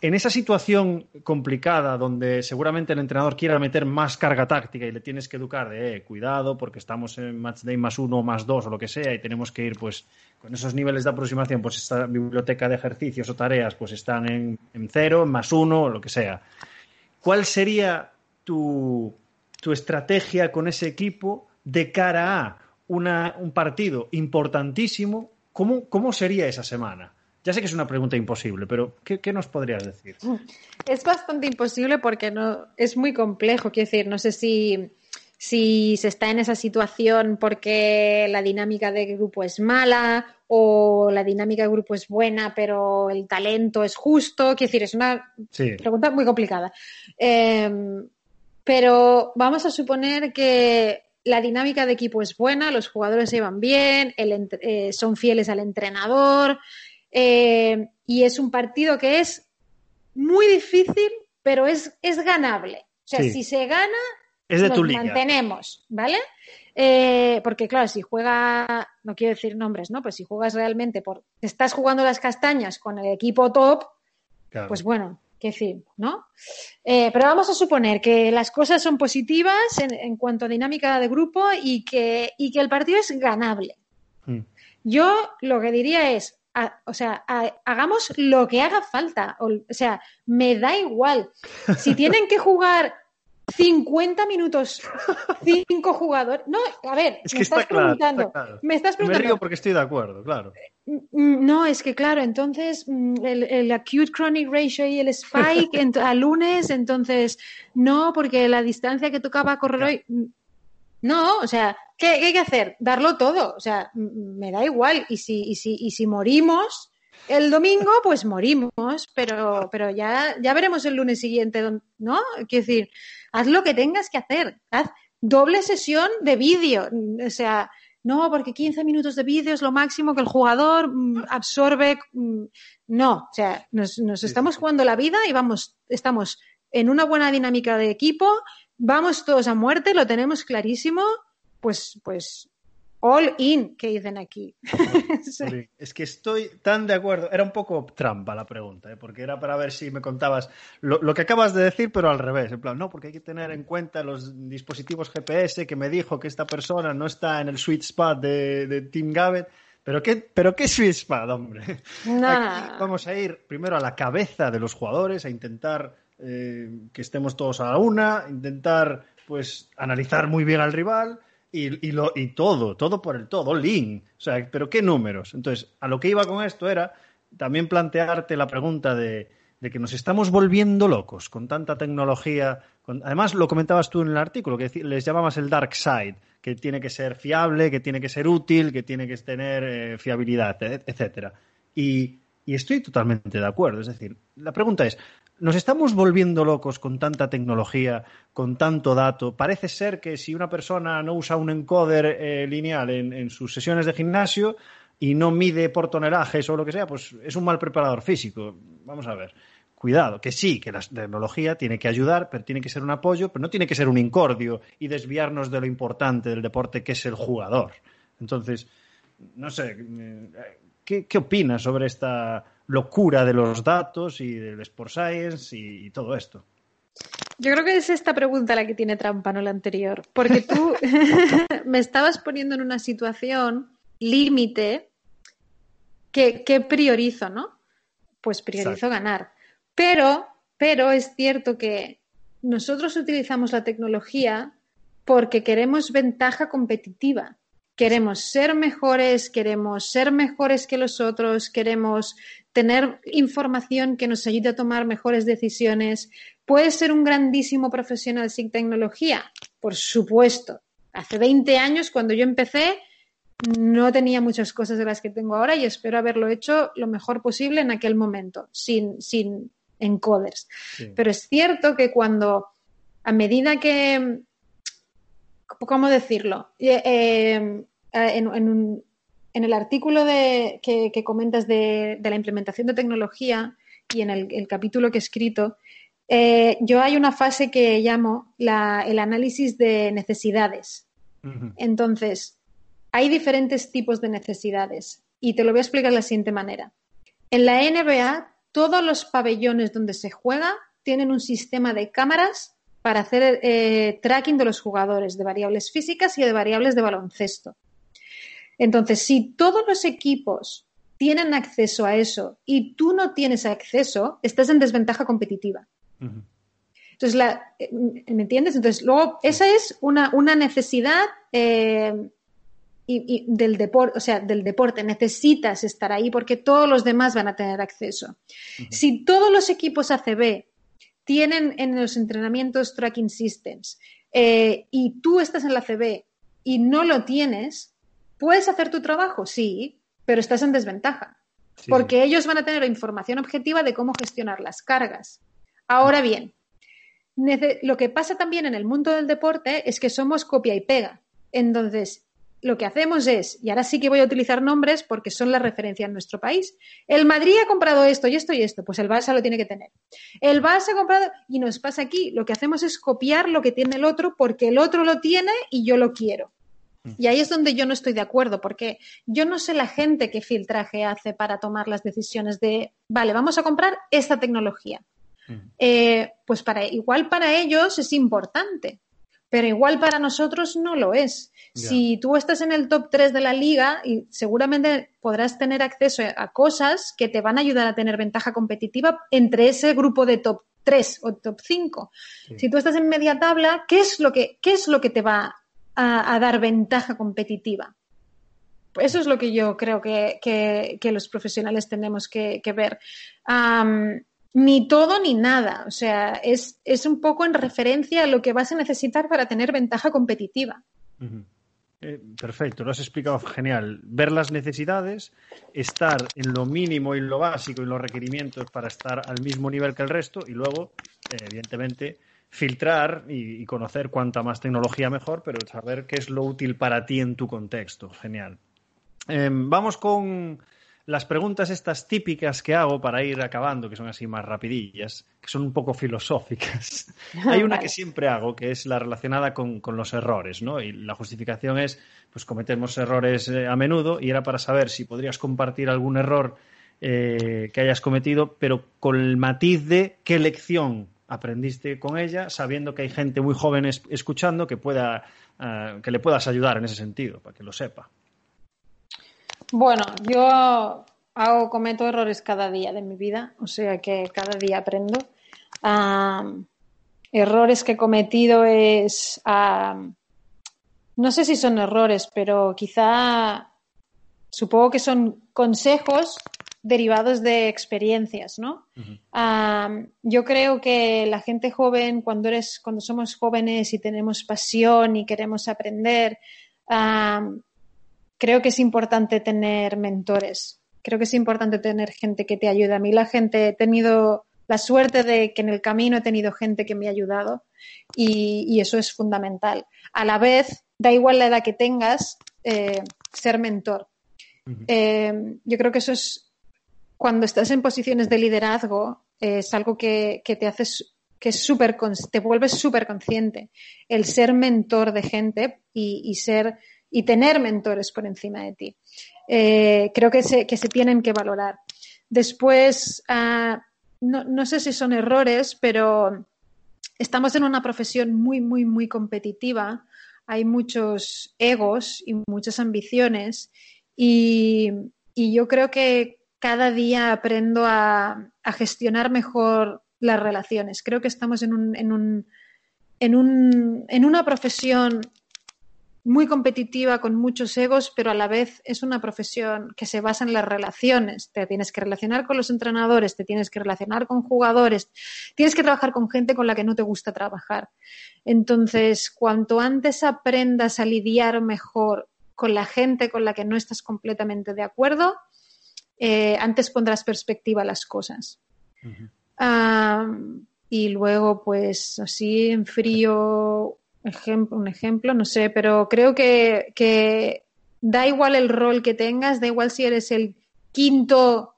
en esa situación complicada donde seguramente el entrenador quiera meter más carga táctica y le tienes que educar de eh, cuidado porque estamos en match day más uno o más dos o lo que sea y tenemos que ir pues con esos niveles de aproximación pues esta biblioteca de ejercicios o tareas pues están en, cero, en más uno o lo que sea. ¿Cuál sería tu, tu estrategia con ese equipo de cara a un partido importantísimo, ¿cómo, ¿cómo sería esa semana? Ya sé que es una pregunta imposible, pero ¿qué, nos podrías decir? Es bastante imposible porque no es muy complejo. Quiero decir, no sé si si se está en esa situación porque la dinámica de grupo es mala o la dinámica de grupo es buena, pero el talento es justo. Quiero decir, es una pregunta muy complicada. Em, pero vamos a suponer que la dinámica de equipo es buena, los jugadores se llevan bien, eh, son fieles al entrenador eh, y es un partido que es muy difícil, pero es, es ganable. O sea, si se gana, es de nos tu liga. mantenemos, ¿vale? Eh, porque claro, si juega, no quiero decir nombres, ¿no? Pues si juegas realmente por, estás jugando las castañas con el equipo top, pues bueno, qué fin, ¿no? Eh, pero vamos a suponer que las cosas son positivas en, cuanto a dinámica de grupo y que, y que el partido es ganable. Mm. Yo lo que diría es, o sea, hagamos lo que haga falta. O, o, sea, me da igual. Si tienen que jugar 50 minutos, 5 jugadores. No, a ver, es me estás está claro, preguntando. está claro. Me estás Me preguntando. río porque estoy de acuerdo, claro. Mm, No, es que claro, entonces mm, el, el acute chronic ratio y el spike ent- a lunes, entonces no, porque la distancia que tocaba correr hoy. mm, No, o sea, ¿qué, qué hay que hacer? Darlo todo. O sea, mm, me da igual. Y si, y si, y si morimos el domingo, pues morimos, pero, pero ya, ya veremos el lunes siguiente, ¿no? Quiero decir, haz lo que tengas que hacer. Haz doble sesión de vídeo. O sea, no, porque 15 minutos de vídeo es lo máximo que el jugador mm, absorbe. mm, No, o sea, nos, nos estamos jugando la vida y vamos, estamos en una buena dinámica de equipo, vamos todos a muerte, lo tenemos clarísimo, pues, pues, all in, que dicen aquí. Sí. Es que estoy tan de acuerdo. Era un poco trampa la pregunta, ¿eh? porque era para ver si me contabas lo, lo que acabas de decir, pero al revés. En plan, no, porque hay que tener en cuenta los dispositivos GPS que me dijo que esta persona no está en el sweet spot de, de Team Gabbett. ¿Pero qué, ¿Pero qué sweet spot, hombre? Nah. Aquí vamos a ir primero a la cabeza de los jugadores, a intentar eh, que estemos todos a la una, intentar pues analizar muy bien al rival y, y, lo, y todo, todo por el todo, link. O sea, pero ¿qué números? Entonces, a lo que iba con esto era también plantearte la pregunta de, de que nos estamos volviendo locos con tanta tecnología. Con... Además, lo comentabas tú en el artículo, que les llamabas el dark side, que tiene que ser fiable, que tiene que ser útil, que tiene que tener eh, fiabilidad, et- etcétera. Y, y estoy totalmente de acuerdo. Es decir, la pregunta es, ¿nos estamos volviendo locos con tanta tecnología, con tanto dato? Parece ser que si una persona no usa un encoder eh, lineal en, sus sesiones de gimnasio y no mide por tonelajes o lo que sea, pues es un mal preparador físico. Vamos a ver. Cuidado, que sí, que la tecnología tiene que ayudar, pero tiene que ser un apoyo, pero no tiene que ser un incordio y desviarnos de lo importante del deporte, que es el jugador. Entonces, no sé, eh, ¿qué, qué opinas sobre esta locura de los datos y del Sport Science y, y todo esto? Yo creo que es esta pregunta la que tiene trampa, no la anterior. Porque tú me estabas poniendo en una situación límite que, que priorizo, ¿no? Pues priorizo Exacto. ganar. Pero, pero es cierto que nosotros utilizamos la tecnología porque queremos ventaja competitiva. Queremos ser mejores, queremos ser mejores que los otros, queremos tener información que nos ayude a tomar mejores decisiones. ¿Puedes ser un grandísimo profesional sin tecnología? Por supuesto. Hace 20 años, cuando yo empecé, no tenía muchas cosas de las que tengo ahora y espero haberlo hecho lo mejor posible en aquel momento, sin, sin encoders. Sí. Pero es cierto que cuando, a medida que, ¿cómo decirlo? Eh, eh, en, en un- en el artículo de- que, que comentas de, de la implementación de tecnología y en el, el capítulo que he escrito, eh, yo hay una fase que llamo la- el análisis de necesidades. Entonces, hay diferentes tipos de necesidades y te lo voy a explicar de la siguiente manera. En la NBA, todos los pabellones donde se juega tienen un sistema de cámaras para hacer eh, tracking de los jugadores, de variables físicas y de variables de baloncesto. Entonces, si todos los equipos tienen acceso a eso y tú no tienes acceso, estás en desventaja competitiva. Entonces, la, eh, ¿me entiendes? Entonces, luego, esa es una, una necesidad eh, y, y del deporte, o sea, del deporte. Necesitas estar ahí porque todos los demás van a tener acceso. Si todos los equipos ACB tienen en los entrenamientos tracking systems, eh, y tú estás en la CB y no lo tienes, ¿puedes hacer tu trabajo? Sí, pero estás en desventaja. Porque ellos van a tener información objetiva de cómo gestionar las cargas. Ahora bien, lo que pasa también en el mundo del deporte es que somos copia y pega. Entonces, lo que hacemos es, y ahora sí que voy a utilizar nombres porque son la referencia en nuestro país, el Madrid ha comprado esto y esto y esto, pues el Barça lo tiene que tener. El Barça ha comprado, y nos pasa aquí, lo que hacemos es copiar lo que tiene el otro porque el otro lo tiene y yo lo quiero. Mm. Y ahí es donde yo no estoy de acuerdo, porque yo no sé la gente qué filtraje hace para tomar las decisiones de, vale, vamos a comprar esta tecnología. Eh, pues para, igual para ellos es importante, pero igual para nosotros no lo es. Si tú estás en el top 3 de la liga, y seguramente podrás tener acceso a cosas que te van a ayudar a tener ventaja competitiva entre ese grupo de top 3 o top 5. Si tú estás en media tabla, ¿qué es lo que, qué es lo que te va a, dar ventaja competitiva? Eso es lo que yo creo que, los profesionales tenemos que, ver ni todo ni nada. O sea, es, un poco en referencia a lo que vas a necesitar para tener ventaja competitiva. Eh, perfecto, lo has explicado genial. Ver las necesidades, estar en lo mínimo y lo básico y los requerimientos para estar al mismo nivel que el resto y luego, evidentemente, filtrar y, conocer cuanta más tecnología mejor, pero saber qué es lo útil para ti en tu contexto. Genial. Em, vamos con las preguntas estas típicas que hago para ir acabando, que son así más rapidillas, que son un poco filosóficas. Hay una que siempre hago, que es la relacionada con, los errores, ¿no? Y la justificación es, pues cometemos errores eh, a menudo y era para saber si podrías compartir algún error eh, que hayas cometido, pero con el matiz de qué lección aprendiste con ella, sabiendo que hay gente muy joven escuchando que pueda, eh, que le puedas ayudar en ese sentido, para que lo sepa. Bueno, yo hago, cometo errores cada día de mi vida, o sea que cada día aprendo. errores que he cometido es, no sé si son errores, pero quizá supongo que son consejos derivados de experiencias, ¿no? yo creo que la gente joven, cuando eres, cuando somos jóvenes y tenemos pasión y queremos aprender, creo que es importante tener mentores. Creo que es importante tener gente que te ayude. A mí la gente, he tenido la suerte de que en el camino he tenido gente que me ha ayudado y, eso es fundamental. A la vez, da igual la edad que tengas, eh, ser mentor. Eh, yo creo que eso es, cuando estás en posiciones de liderazgo, es algo que, te haces que es súper, te vuelves súper consciente. El ser mentor de gente y ser y tener mentores por encima de ti. Eh, creo que se, que se tienen que valorar. Después, ah, no, no, sé si son errores, pero estamos en una profesión muy, muy, muy competitiva. Hay muchos egos y muchas ambiciones y, y yo creo que cada día aprendo a, a, gestionar mejor las relaciones. Creo que estamos en, un, en, un, en, un, en una profesión muy competitiva, con muchos egos, pero a la vez es una profesión que se basa en las relaciones. Te tienes que relacionar con los entrenadores, te tienes que relacionar con jugadores, tienes que trabajar con gente con la que no te gusta trabajar. Entonces, cuanto antes aprendas a lidiar mejor con la gente con la que no estás completamente de acuerdo, eh, antes pondrás perspectiva a las cosas. y luego, pues así en frío, un ejemplo, no sé, pero creo que, da igual el rol que tengas, da igual si eres el quinto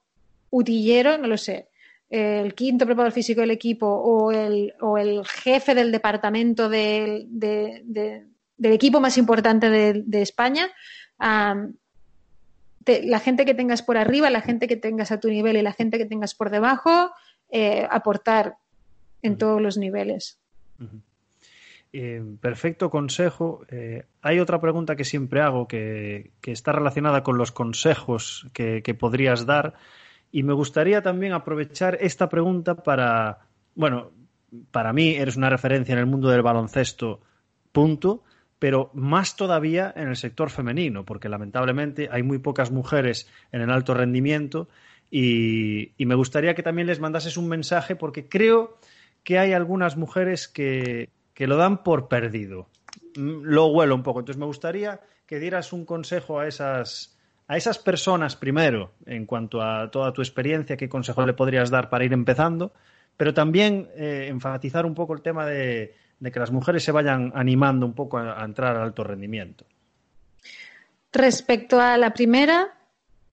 utillero, no lo sé, el quinto preparador físico del equipo o el, o el jefe del departamento del equipo más importante de, España, la gente que tengas por arriba, la gente que tengas a tu nivel y la gente que tengas por debajo, eh, aportar en todos los niveles. Eh, perfecto consejo. Eh, hay otra pregunta que siempre hago que, está relacionada con los consejos que, podrías dar y me gustaría también aprovechar esta pregunta para, bueno, para mí eres una referencia en el mundo del baloncesto, punto, pero más todavía en el sector femenino, porque lamentablemente hay muy pocas mujeres en el alto rendimiento y, y me gustaría que también les mandases un mensaje porque creo que hay algunas mujeres que, que lo dan por perdido. Mm, lo huelo un poco. Entonces me gustaría que dieras un consejo a esas, a esas personas primero, en cuanto a toda tu experiencia, qué consejo le podrías dar para ir empezando, pero también eh, enfatizar un poco el tema de, que las mujeres se vayan animando un poco a, entrar al alto rendimiento. Respecto a la primera,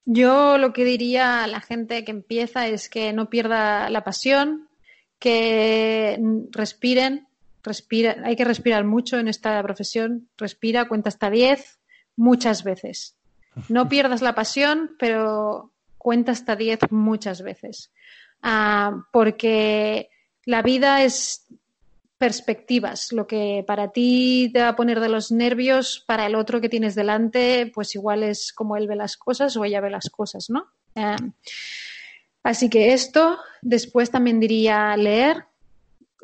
yo lo que diría a la gente que empieza es que no pierda la pasión, que respiren, respira, hay que respirar mucho en esta profesión, respira, cuenta hasta 10 muchas veces. No pierdas la pasión, pero cuenta hasta 10 muchas veces. Ah, porque la vida es perspectivas. Lo que para ti te va a poner de los nervios, para el otro que tienes delante, pues igual es como él ve las cosas o ella ve las cosas, ¿no? Ah, así que esto, después también diría leer,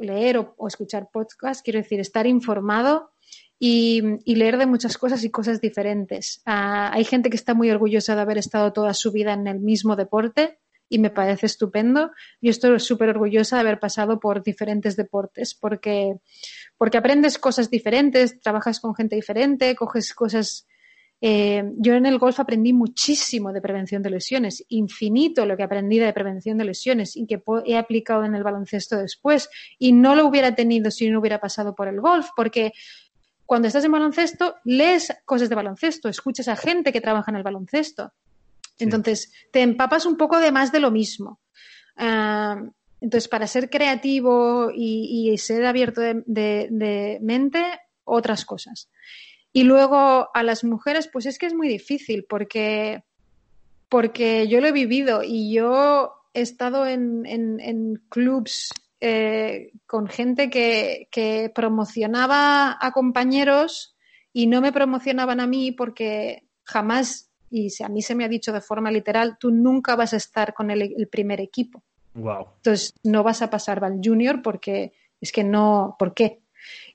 leer o, escuchar podcast, quiero decir, estar informado y, leer de muchas cosas y cosas diferentes. Ah, hay gente que está muy orgullosa de haber estado toda su vida en el mismo deporte y me parece estupendo. Yo estoy súper orgullosa de haber pasado por diferentes deportes porque, porque aprendes cosas diferentes, trabajas con gente diferente, coges cosas eh, yo en el golf aprendí muchísimo de prevención de lesiones, infinito lo que aprendí de prevención de lesiones y que he aplicado en el baloncesto después. Y no lo hubiera tenido si no hubiera pasado por el golf, porque cuando estás en baloncesto, lees cosas de baloncesto, escuchas a gente que trabaja en el baloncesto. Entonces, te empapas un poco de más de lo mismo. Ah, entonces, para ser creativo y, ser abierto de mente, otras cosas. Y luego a las mujeres, pues es que es muy difícil porque, porque yo lo he vivido y yo he estado en, en, clubs eh, con gente que, que promocionaba a compañeros y no me promocionaban a mí porque jamás, y a mí se me ha dicho de forma literal, tú nunca vas a estar con el, el primer equipo. Wow. Entonces no vas a pasar al junior porque es que no, ¿por qué?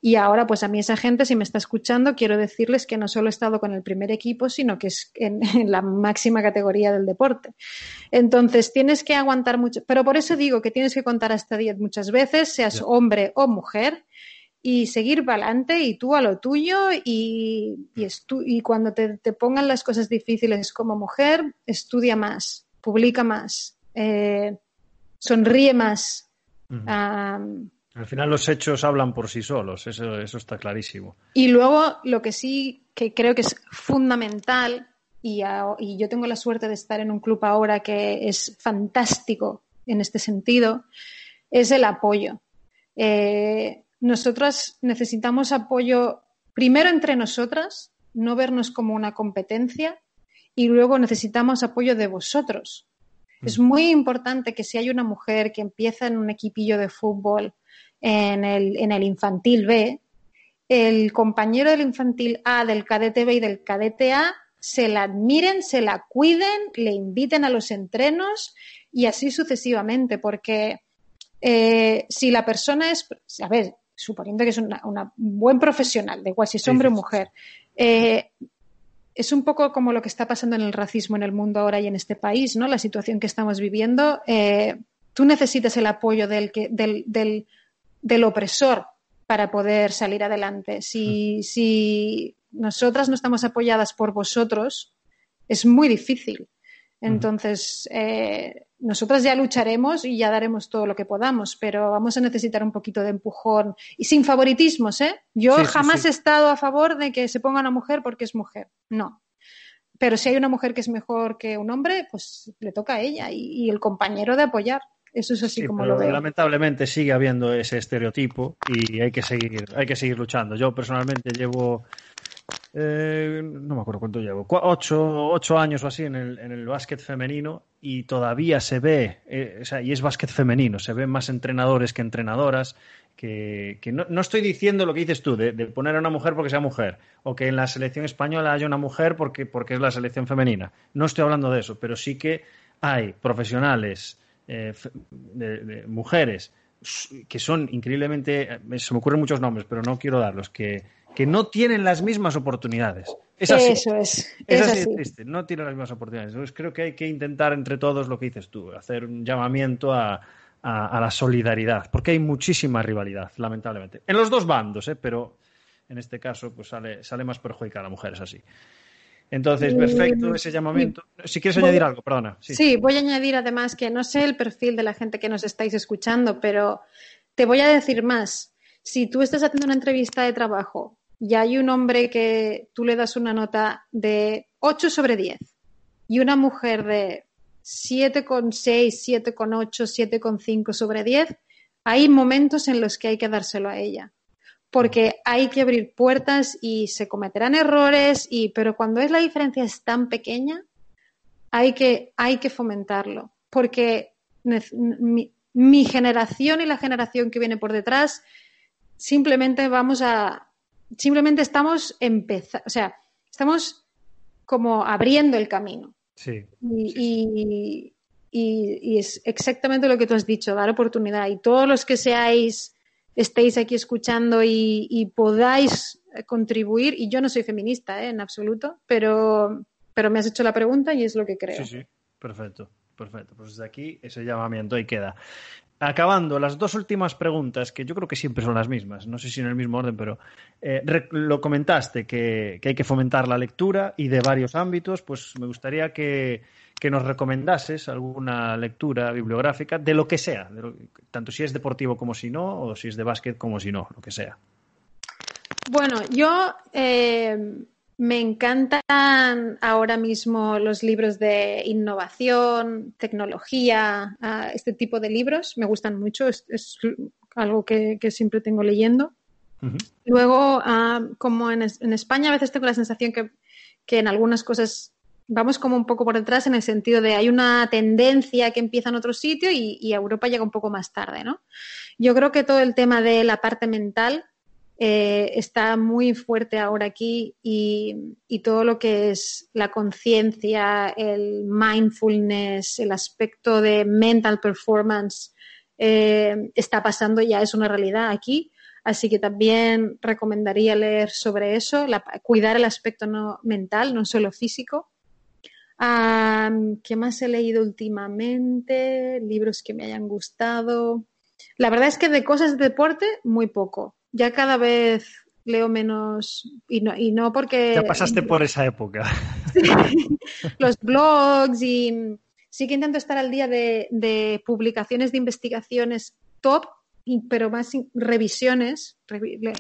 Y ahora, pues a mí esa gente, si me está escuchando, quiero decirles que no solo he estado con el primer equipo, sino que es en, la máxima categoría del deporte. Entonces, tienes que aguantar mucho. Pero por eso digo que tienes que contar hasta 10 muchas veces, seas hombre o mujer, y seguir para adelante y tú a lo tuyo y, y, y cuando te, pongan las cosas difíciles como mujer, estudia más, publica más, eh, sonríe más. Al final los hechos hablan por sí solos, eso, eso está clarísimo. Y luego lo que sí que creo que es fundamental, y, y, yo tengo la suerte de estar en un club ahora que es fantástico en este sentido, es el apoyo. Eh, nosotras necesitamos apoyo primero entre nosotras, no vernos como una competencia, y luego necesitamos apoyo de vosotros. Es mm. muy importante que si hay una mujer que empieza en un equipillo de fútbol, en el, en el infantil B, el compañero del infantil A, del cadete B y del cadete A se la admiren, se la cuiden, le inviten a los entrenos y así sucesivamente, porque eh, si la persona es, a ver, suponiendo que es una, una buen profesional, de igual si es hombre o mujer, eh, es un poco como lo que está pasando en el racismo en el mundo ahora y en este país, ¿no? La situación que estamos viviendo. Eh, tú necesitas el apoyo del, que, del, del del opresor para poder salir adelante. Si, si nosotras no estamos apoyadas por vosotros, es muy difícil. Entonces, eh, nosotras ya lucharemos y ya daremos todo lo que podamos, pero vamos a necesitar un poquito de empujón y sin favoritismos, ¿eh? Yo jamás he estado a favor de que se ponga una mujer porque es mujer. No. Pero si hay una mujer que es mejor que un hombre, pues le toca a ella y el compañero de apoyar. Eso es así como lo veo. Lamentablemente sigue habiendo ese estereotipo y hay que seguir, hay que seguir luchando. Yo personalmente llevo eh, no me acuerdo cuánto llevo, ocho, ocho, años o así en el, en el básquet femenino y todavía se ve, eh, o sea, y es básquet femenino, se ven más entrenadores que entrenadoras, que, que no, no, estoy diciendo lo que dices tú, de, poner a una mujer porque sea mujer, o que en la selección española haya una mujer porque, porque es la selección femenina. No estoy hablando de eso, pero sí que hay profesionales eh, de, mujeres que son increíblemente, eh, se me ocurren muchos nombres, pero no quiero darlos, que, que no tienen las mismas oportunidades. Es así. Eso es. Es, así, triste, no tienen las mismas oportunidades. Entonces creo que hay que intentar entre todos lo que dices tú, hacer un llamamiento a, a, la solidaridad, porque hay muchísima rivalidad, lamentablemente. En los dos bandos, ¿eh? pero en este caso pues sale, sale más perjudicada la mujer, es así. Entonces, perfecto ese llamamiento. Si quieres añadir algo, perdona. Sí. voy a añadir además que no sé el perfil de la gente que nos estáis escuchando, pero te voy a decir más. Si tú estás haciendo una entrevista de trabajo y hay un hombre que tú le das una nota de 8 sobre 10 y una mujer de 7,6, 7,8, 7,5 sobre 10, hay momentos en los que hay que dárselo a ella porque hay que abrir puertas y se cometerán errores, y, pero cuando es la diferencia es tan pequeña, hay que, hay que fomentarlo, porque mi, generación y la generación que viene por detrás, simplemente vamos a, simplemente estamos empezando, o sea, estamos como abriendo el camino. Sí. y, y, es exactamente lo que tú has dicho, dar oportunidad. Y todos los que seáis estéis aquí escuchando y, podáis contribuir. Y yo no soy feminista ¿eh? en absoluto, pero, pero me has hecho la pregunta y es lo que creo. Sí, sí, perfecto, perfecto. Pues desde aquí ese llamamiento ahí queda. Acabando, las dos últimas preguntas, que yo creo que siempre son las mismas, no sé si en el mismo orden, pero eh, lo comentaste, que, hay que fomentar la lectura y de varios ámbitos, pues me gustaría que, que nos recomendases alguna lectura bibliográfica de lo que sea, tanto si es deportivo como si no, o si es de básquet como si no, lo que sea. Bueno, yo eh, me encantan ahora mismo los libros de innovación, tecnología, ah, este tipo de libros, me gustan mucho, es, algo que, siempre tengo leyendo. Luego, ah, como en, España a veces tengo la sensación que, que en algunas cosas vamos como un poco por detrás en el sentido de hay una tendencia que empieza en otro sitio y, Europa llega un poco más tarde, ¿no? Yo creo que todo el tema de la parte mental eh, está muy fuerte ahora aquí y, todo lo que es la conciencia, el mindfulness, el aspecto de mental performance eh, está pasando ya, es una realidad aquí. Así que también recomendaría leer sobre eso, cuidar el aspecto mental, no solo físico. ¿Qué más he leído últimamente? Libros que me hayan gustado. La verdad es que de cosas de deporte, muy poco. Ya cada vez leo menos y no, y no porque... Ya pasaste por esa época. Los blogs y sí que intento estar al día de, publicaciones de investigaciones top, pero más revisiones.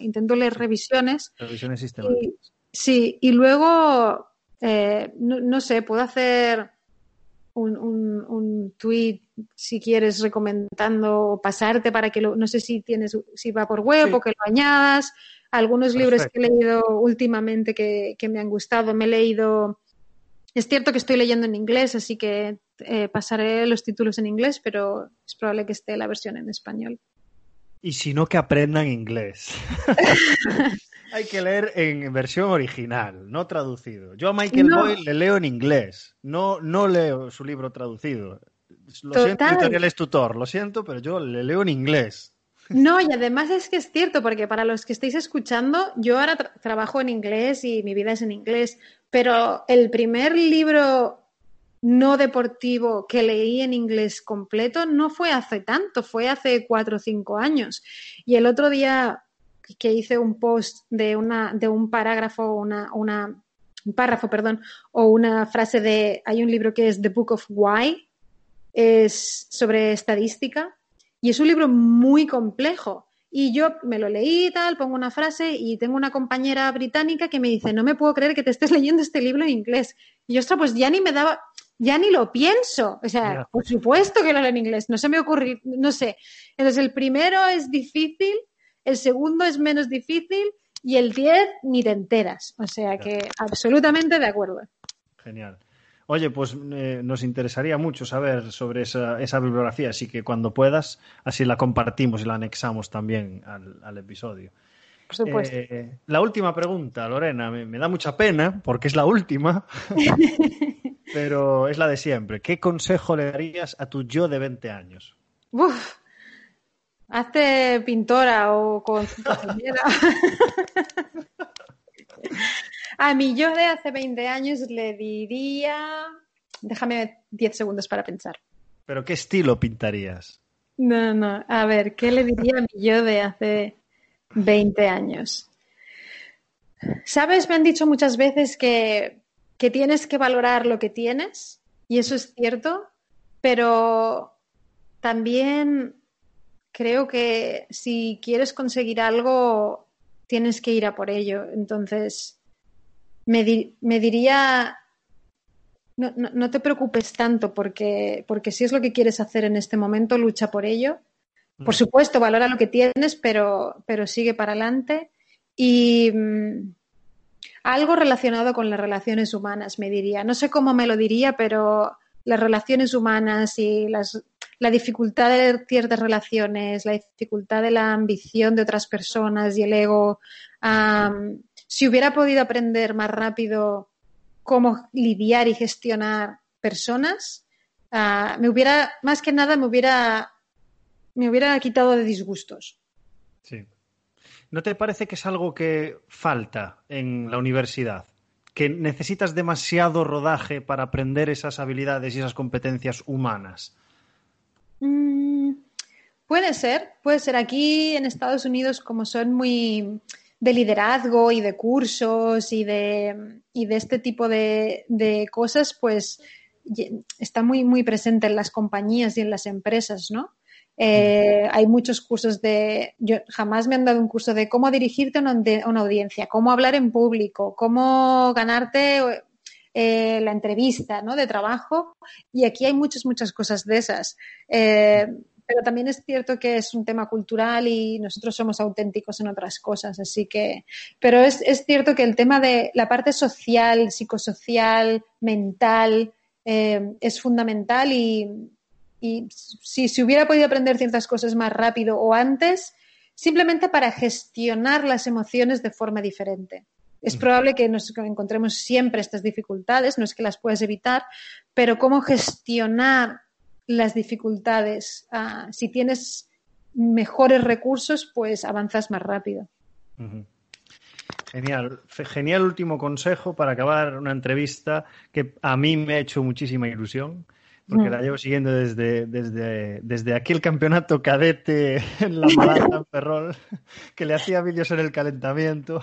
intento leer revisiones. Revisiones sistemáticas. sí, y luego eh, no, sé, puedo hacer un, un, tweet si quieres recomendando o pasarte para que lo, no sé si tienes, si va por web o que lo añadas. Algunos libros que he leído últimamente que, me han gustado, me he leído. Es cierto que estoy leyendo en inglés, así que eh, pasaré los títulos en inglés, pero es probable que esté la versión en español. Y si no, que aprendan inglés. Hay que leer en versión original, no traducido. Yo a Michael Boyle le leo en inglés, no, no leo su libro traducido. Lo siento, editorial tutor, lo siento, pero yo le leo en inglés. No, y además es que es cierto, porque para los que estáis escuchando, yo ahora trabajo en inglés y mi vida es en inglés, pero el primer libro no deportivo que leí en inglés completo no fue hace tanto, fue hace cuatro o cinco años. Y el otro día que hice un post de, una, de un parágrafo, una, una, un párrafo, perdón, o una frase de, hay un libro que es The Book of Why, es sobre estadística, y es un libro muy complejo. Y yo me lo leí y tal, pongo una frase y tengo una compañera británica que me dice, no me puedo creer que te estés leyendo este libro en inglés. Y yo, ostras, pues ya ni me daba, ya ni lo pienso. O sea, por supuesto que lo leo en inglés, no se me ocurrió, no sé. Entonces, el primero es difícil el segundo es menos difícil y el 10 ni te enteras. O sea que absolutamente de acuerdo. Genial. Oye, pues eh, nos interesaría mucho saber sobre esa, bibliografía, así que cuando puedas, así la compartimos y la anexamos también al, episodio. Por supuesto. Eh, la última pregunta, Lorena, me, me, da mucha pena porque es la última, pero es la de siempre. ¿Qué consejo le darías a tu yo de 20 años? Uf, Hazte pintora o con A mí yo de hace 20 años le diría... Déjame 10 segundos para pensar. ¿Pero qué estilo pintarías? No, no. A ver, ¿qué le diría a mi yo de hace 20 años? Sabes, me han dicho muchas veces que, que tienes que valorar lo que tienes, y eso es cierto, pero también creo que si quieres conseguir algo, tienes que ir a por ello. Entonces, me, diría, no, te preocupes tanto porque, porque si es lo que quieres hacer en este momento, lucha por ello. Por mm. supuesto, valora lo que tienes, pero, pero sigue para adelante. Y mm, algo relacionado con las relaciones humanas, me diría. No sé cómo me lo diría, pero las relaciones humanas y las, la dificultad de ciertas relaciones, la dificultad de la ambición de otras personas y el ego. si hubiera podido aprender más rápido cómo lidiar y gestionar personas, ah, me hubiera, más que nada, me hubiera, me hubiera quitado de disgustos. Sí. ¿No te parece que es algo que falta en la universidad? que necesitas demasiado rodaje para aprender esas habilidades y esas competencias humanas? Mm, puede ser, puede ser. Aquí en Estados Unidos, como son muy de liderazgo y de cursos y de, y de este tipo de, de, cosas, pues está muy, muy presente en las compañías y en las empresas, ¿no? Eh, hay muchos cursos de, yo jamás me han dado un curso de cómo dirigirte a una, audiencia, cómo hablar en público, cómo ganarte eh, la entrevista ¿no? de trabajo. Y aquí hay muchas, muchas cosas de esas. Eh, pero también es cierto que es un tema cultural y nosotros somos auténticos en otras cosas, así que, pero es, es cierto que el tema de la parte social, psicosocial, mental, es fundamental y, y si se hubiera podido aprender ciertas cosas más rápido o antes, simplemente para gestionar las emociones de forma diferente. Es probable que nos encontremos siempre estas dificultades, no es que las puedas evitar, pero cómo gestionar las dificultades. Ah, si tienes mejores recursos, pues avanzas más rápido. Genial, genial último consejo para acabar una entrevista que a mí me ha hecho muchísima ilusión porque la llevo siguiendo desde, desde, desde aquel campeonato cadete en la Malata en Ferrol, que le hacía vídeos en el calentamiento.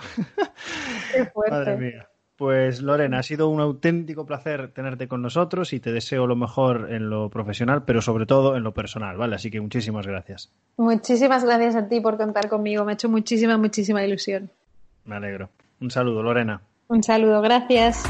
Qué fuerte. Madre mía. Pues Lorena, ha sido un auténtico placer tenerte con nosotros y te deseo lo mejor en lo profesional, pero sobre todo en lo personal, ¿vale? Así que muchísimas gracias. Muchísimas gracias a ti por contar conmigo, me ha hecho muchísima, muchísima ilusión. Me alegro. Un saludo, Lorena. Un saludo, gracias.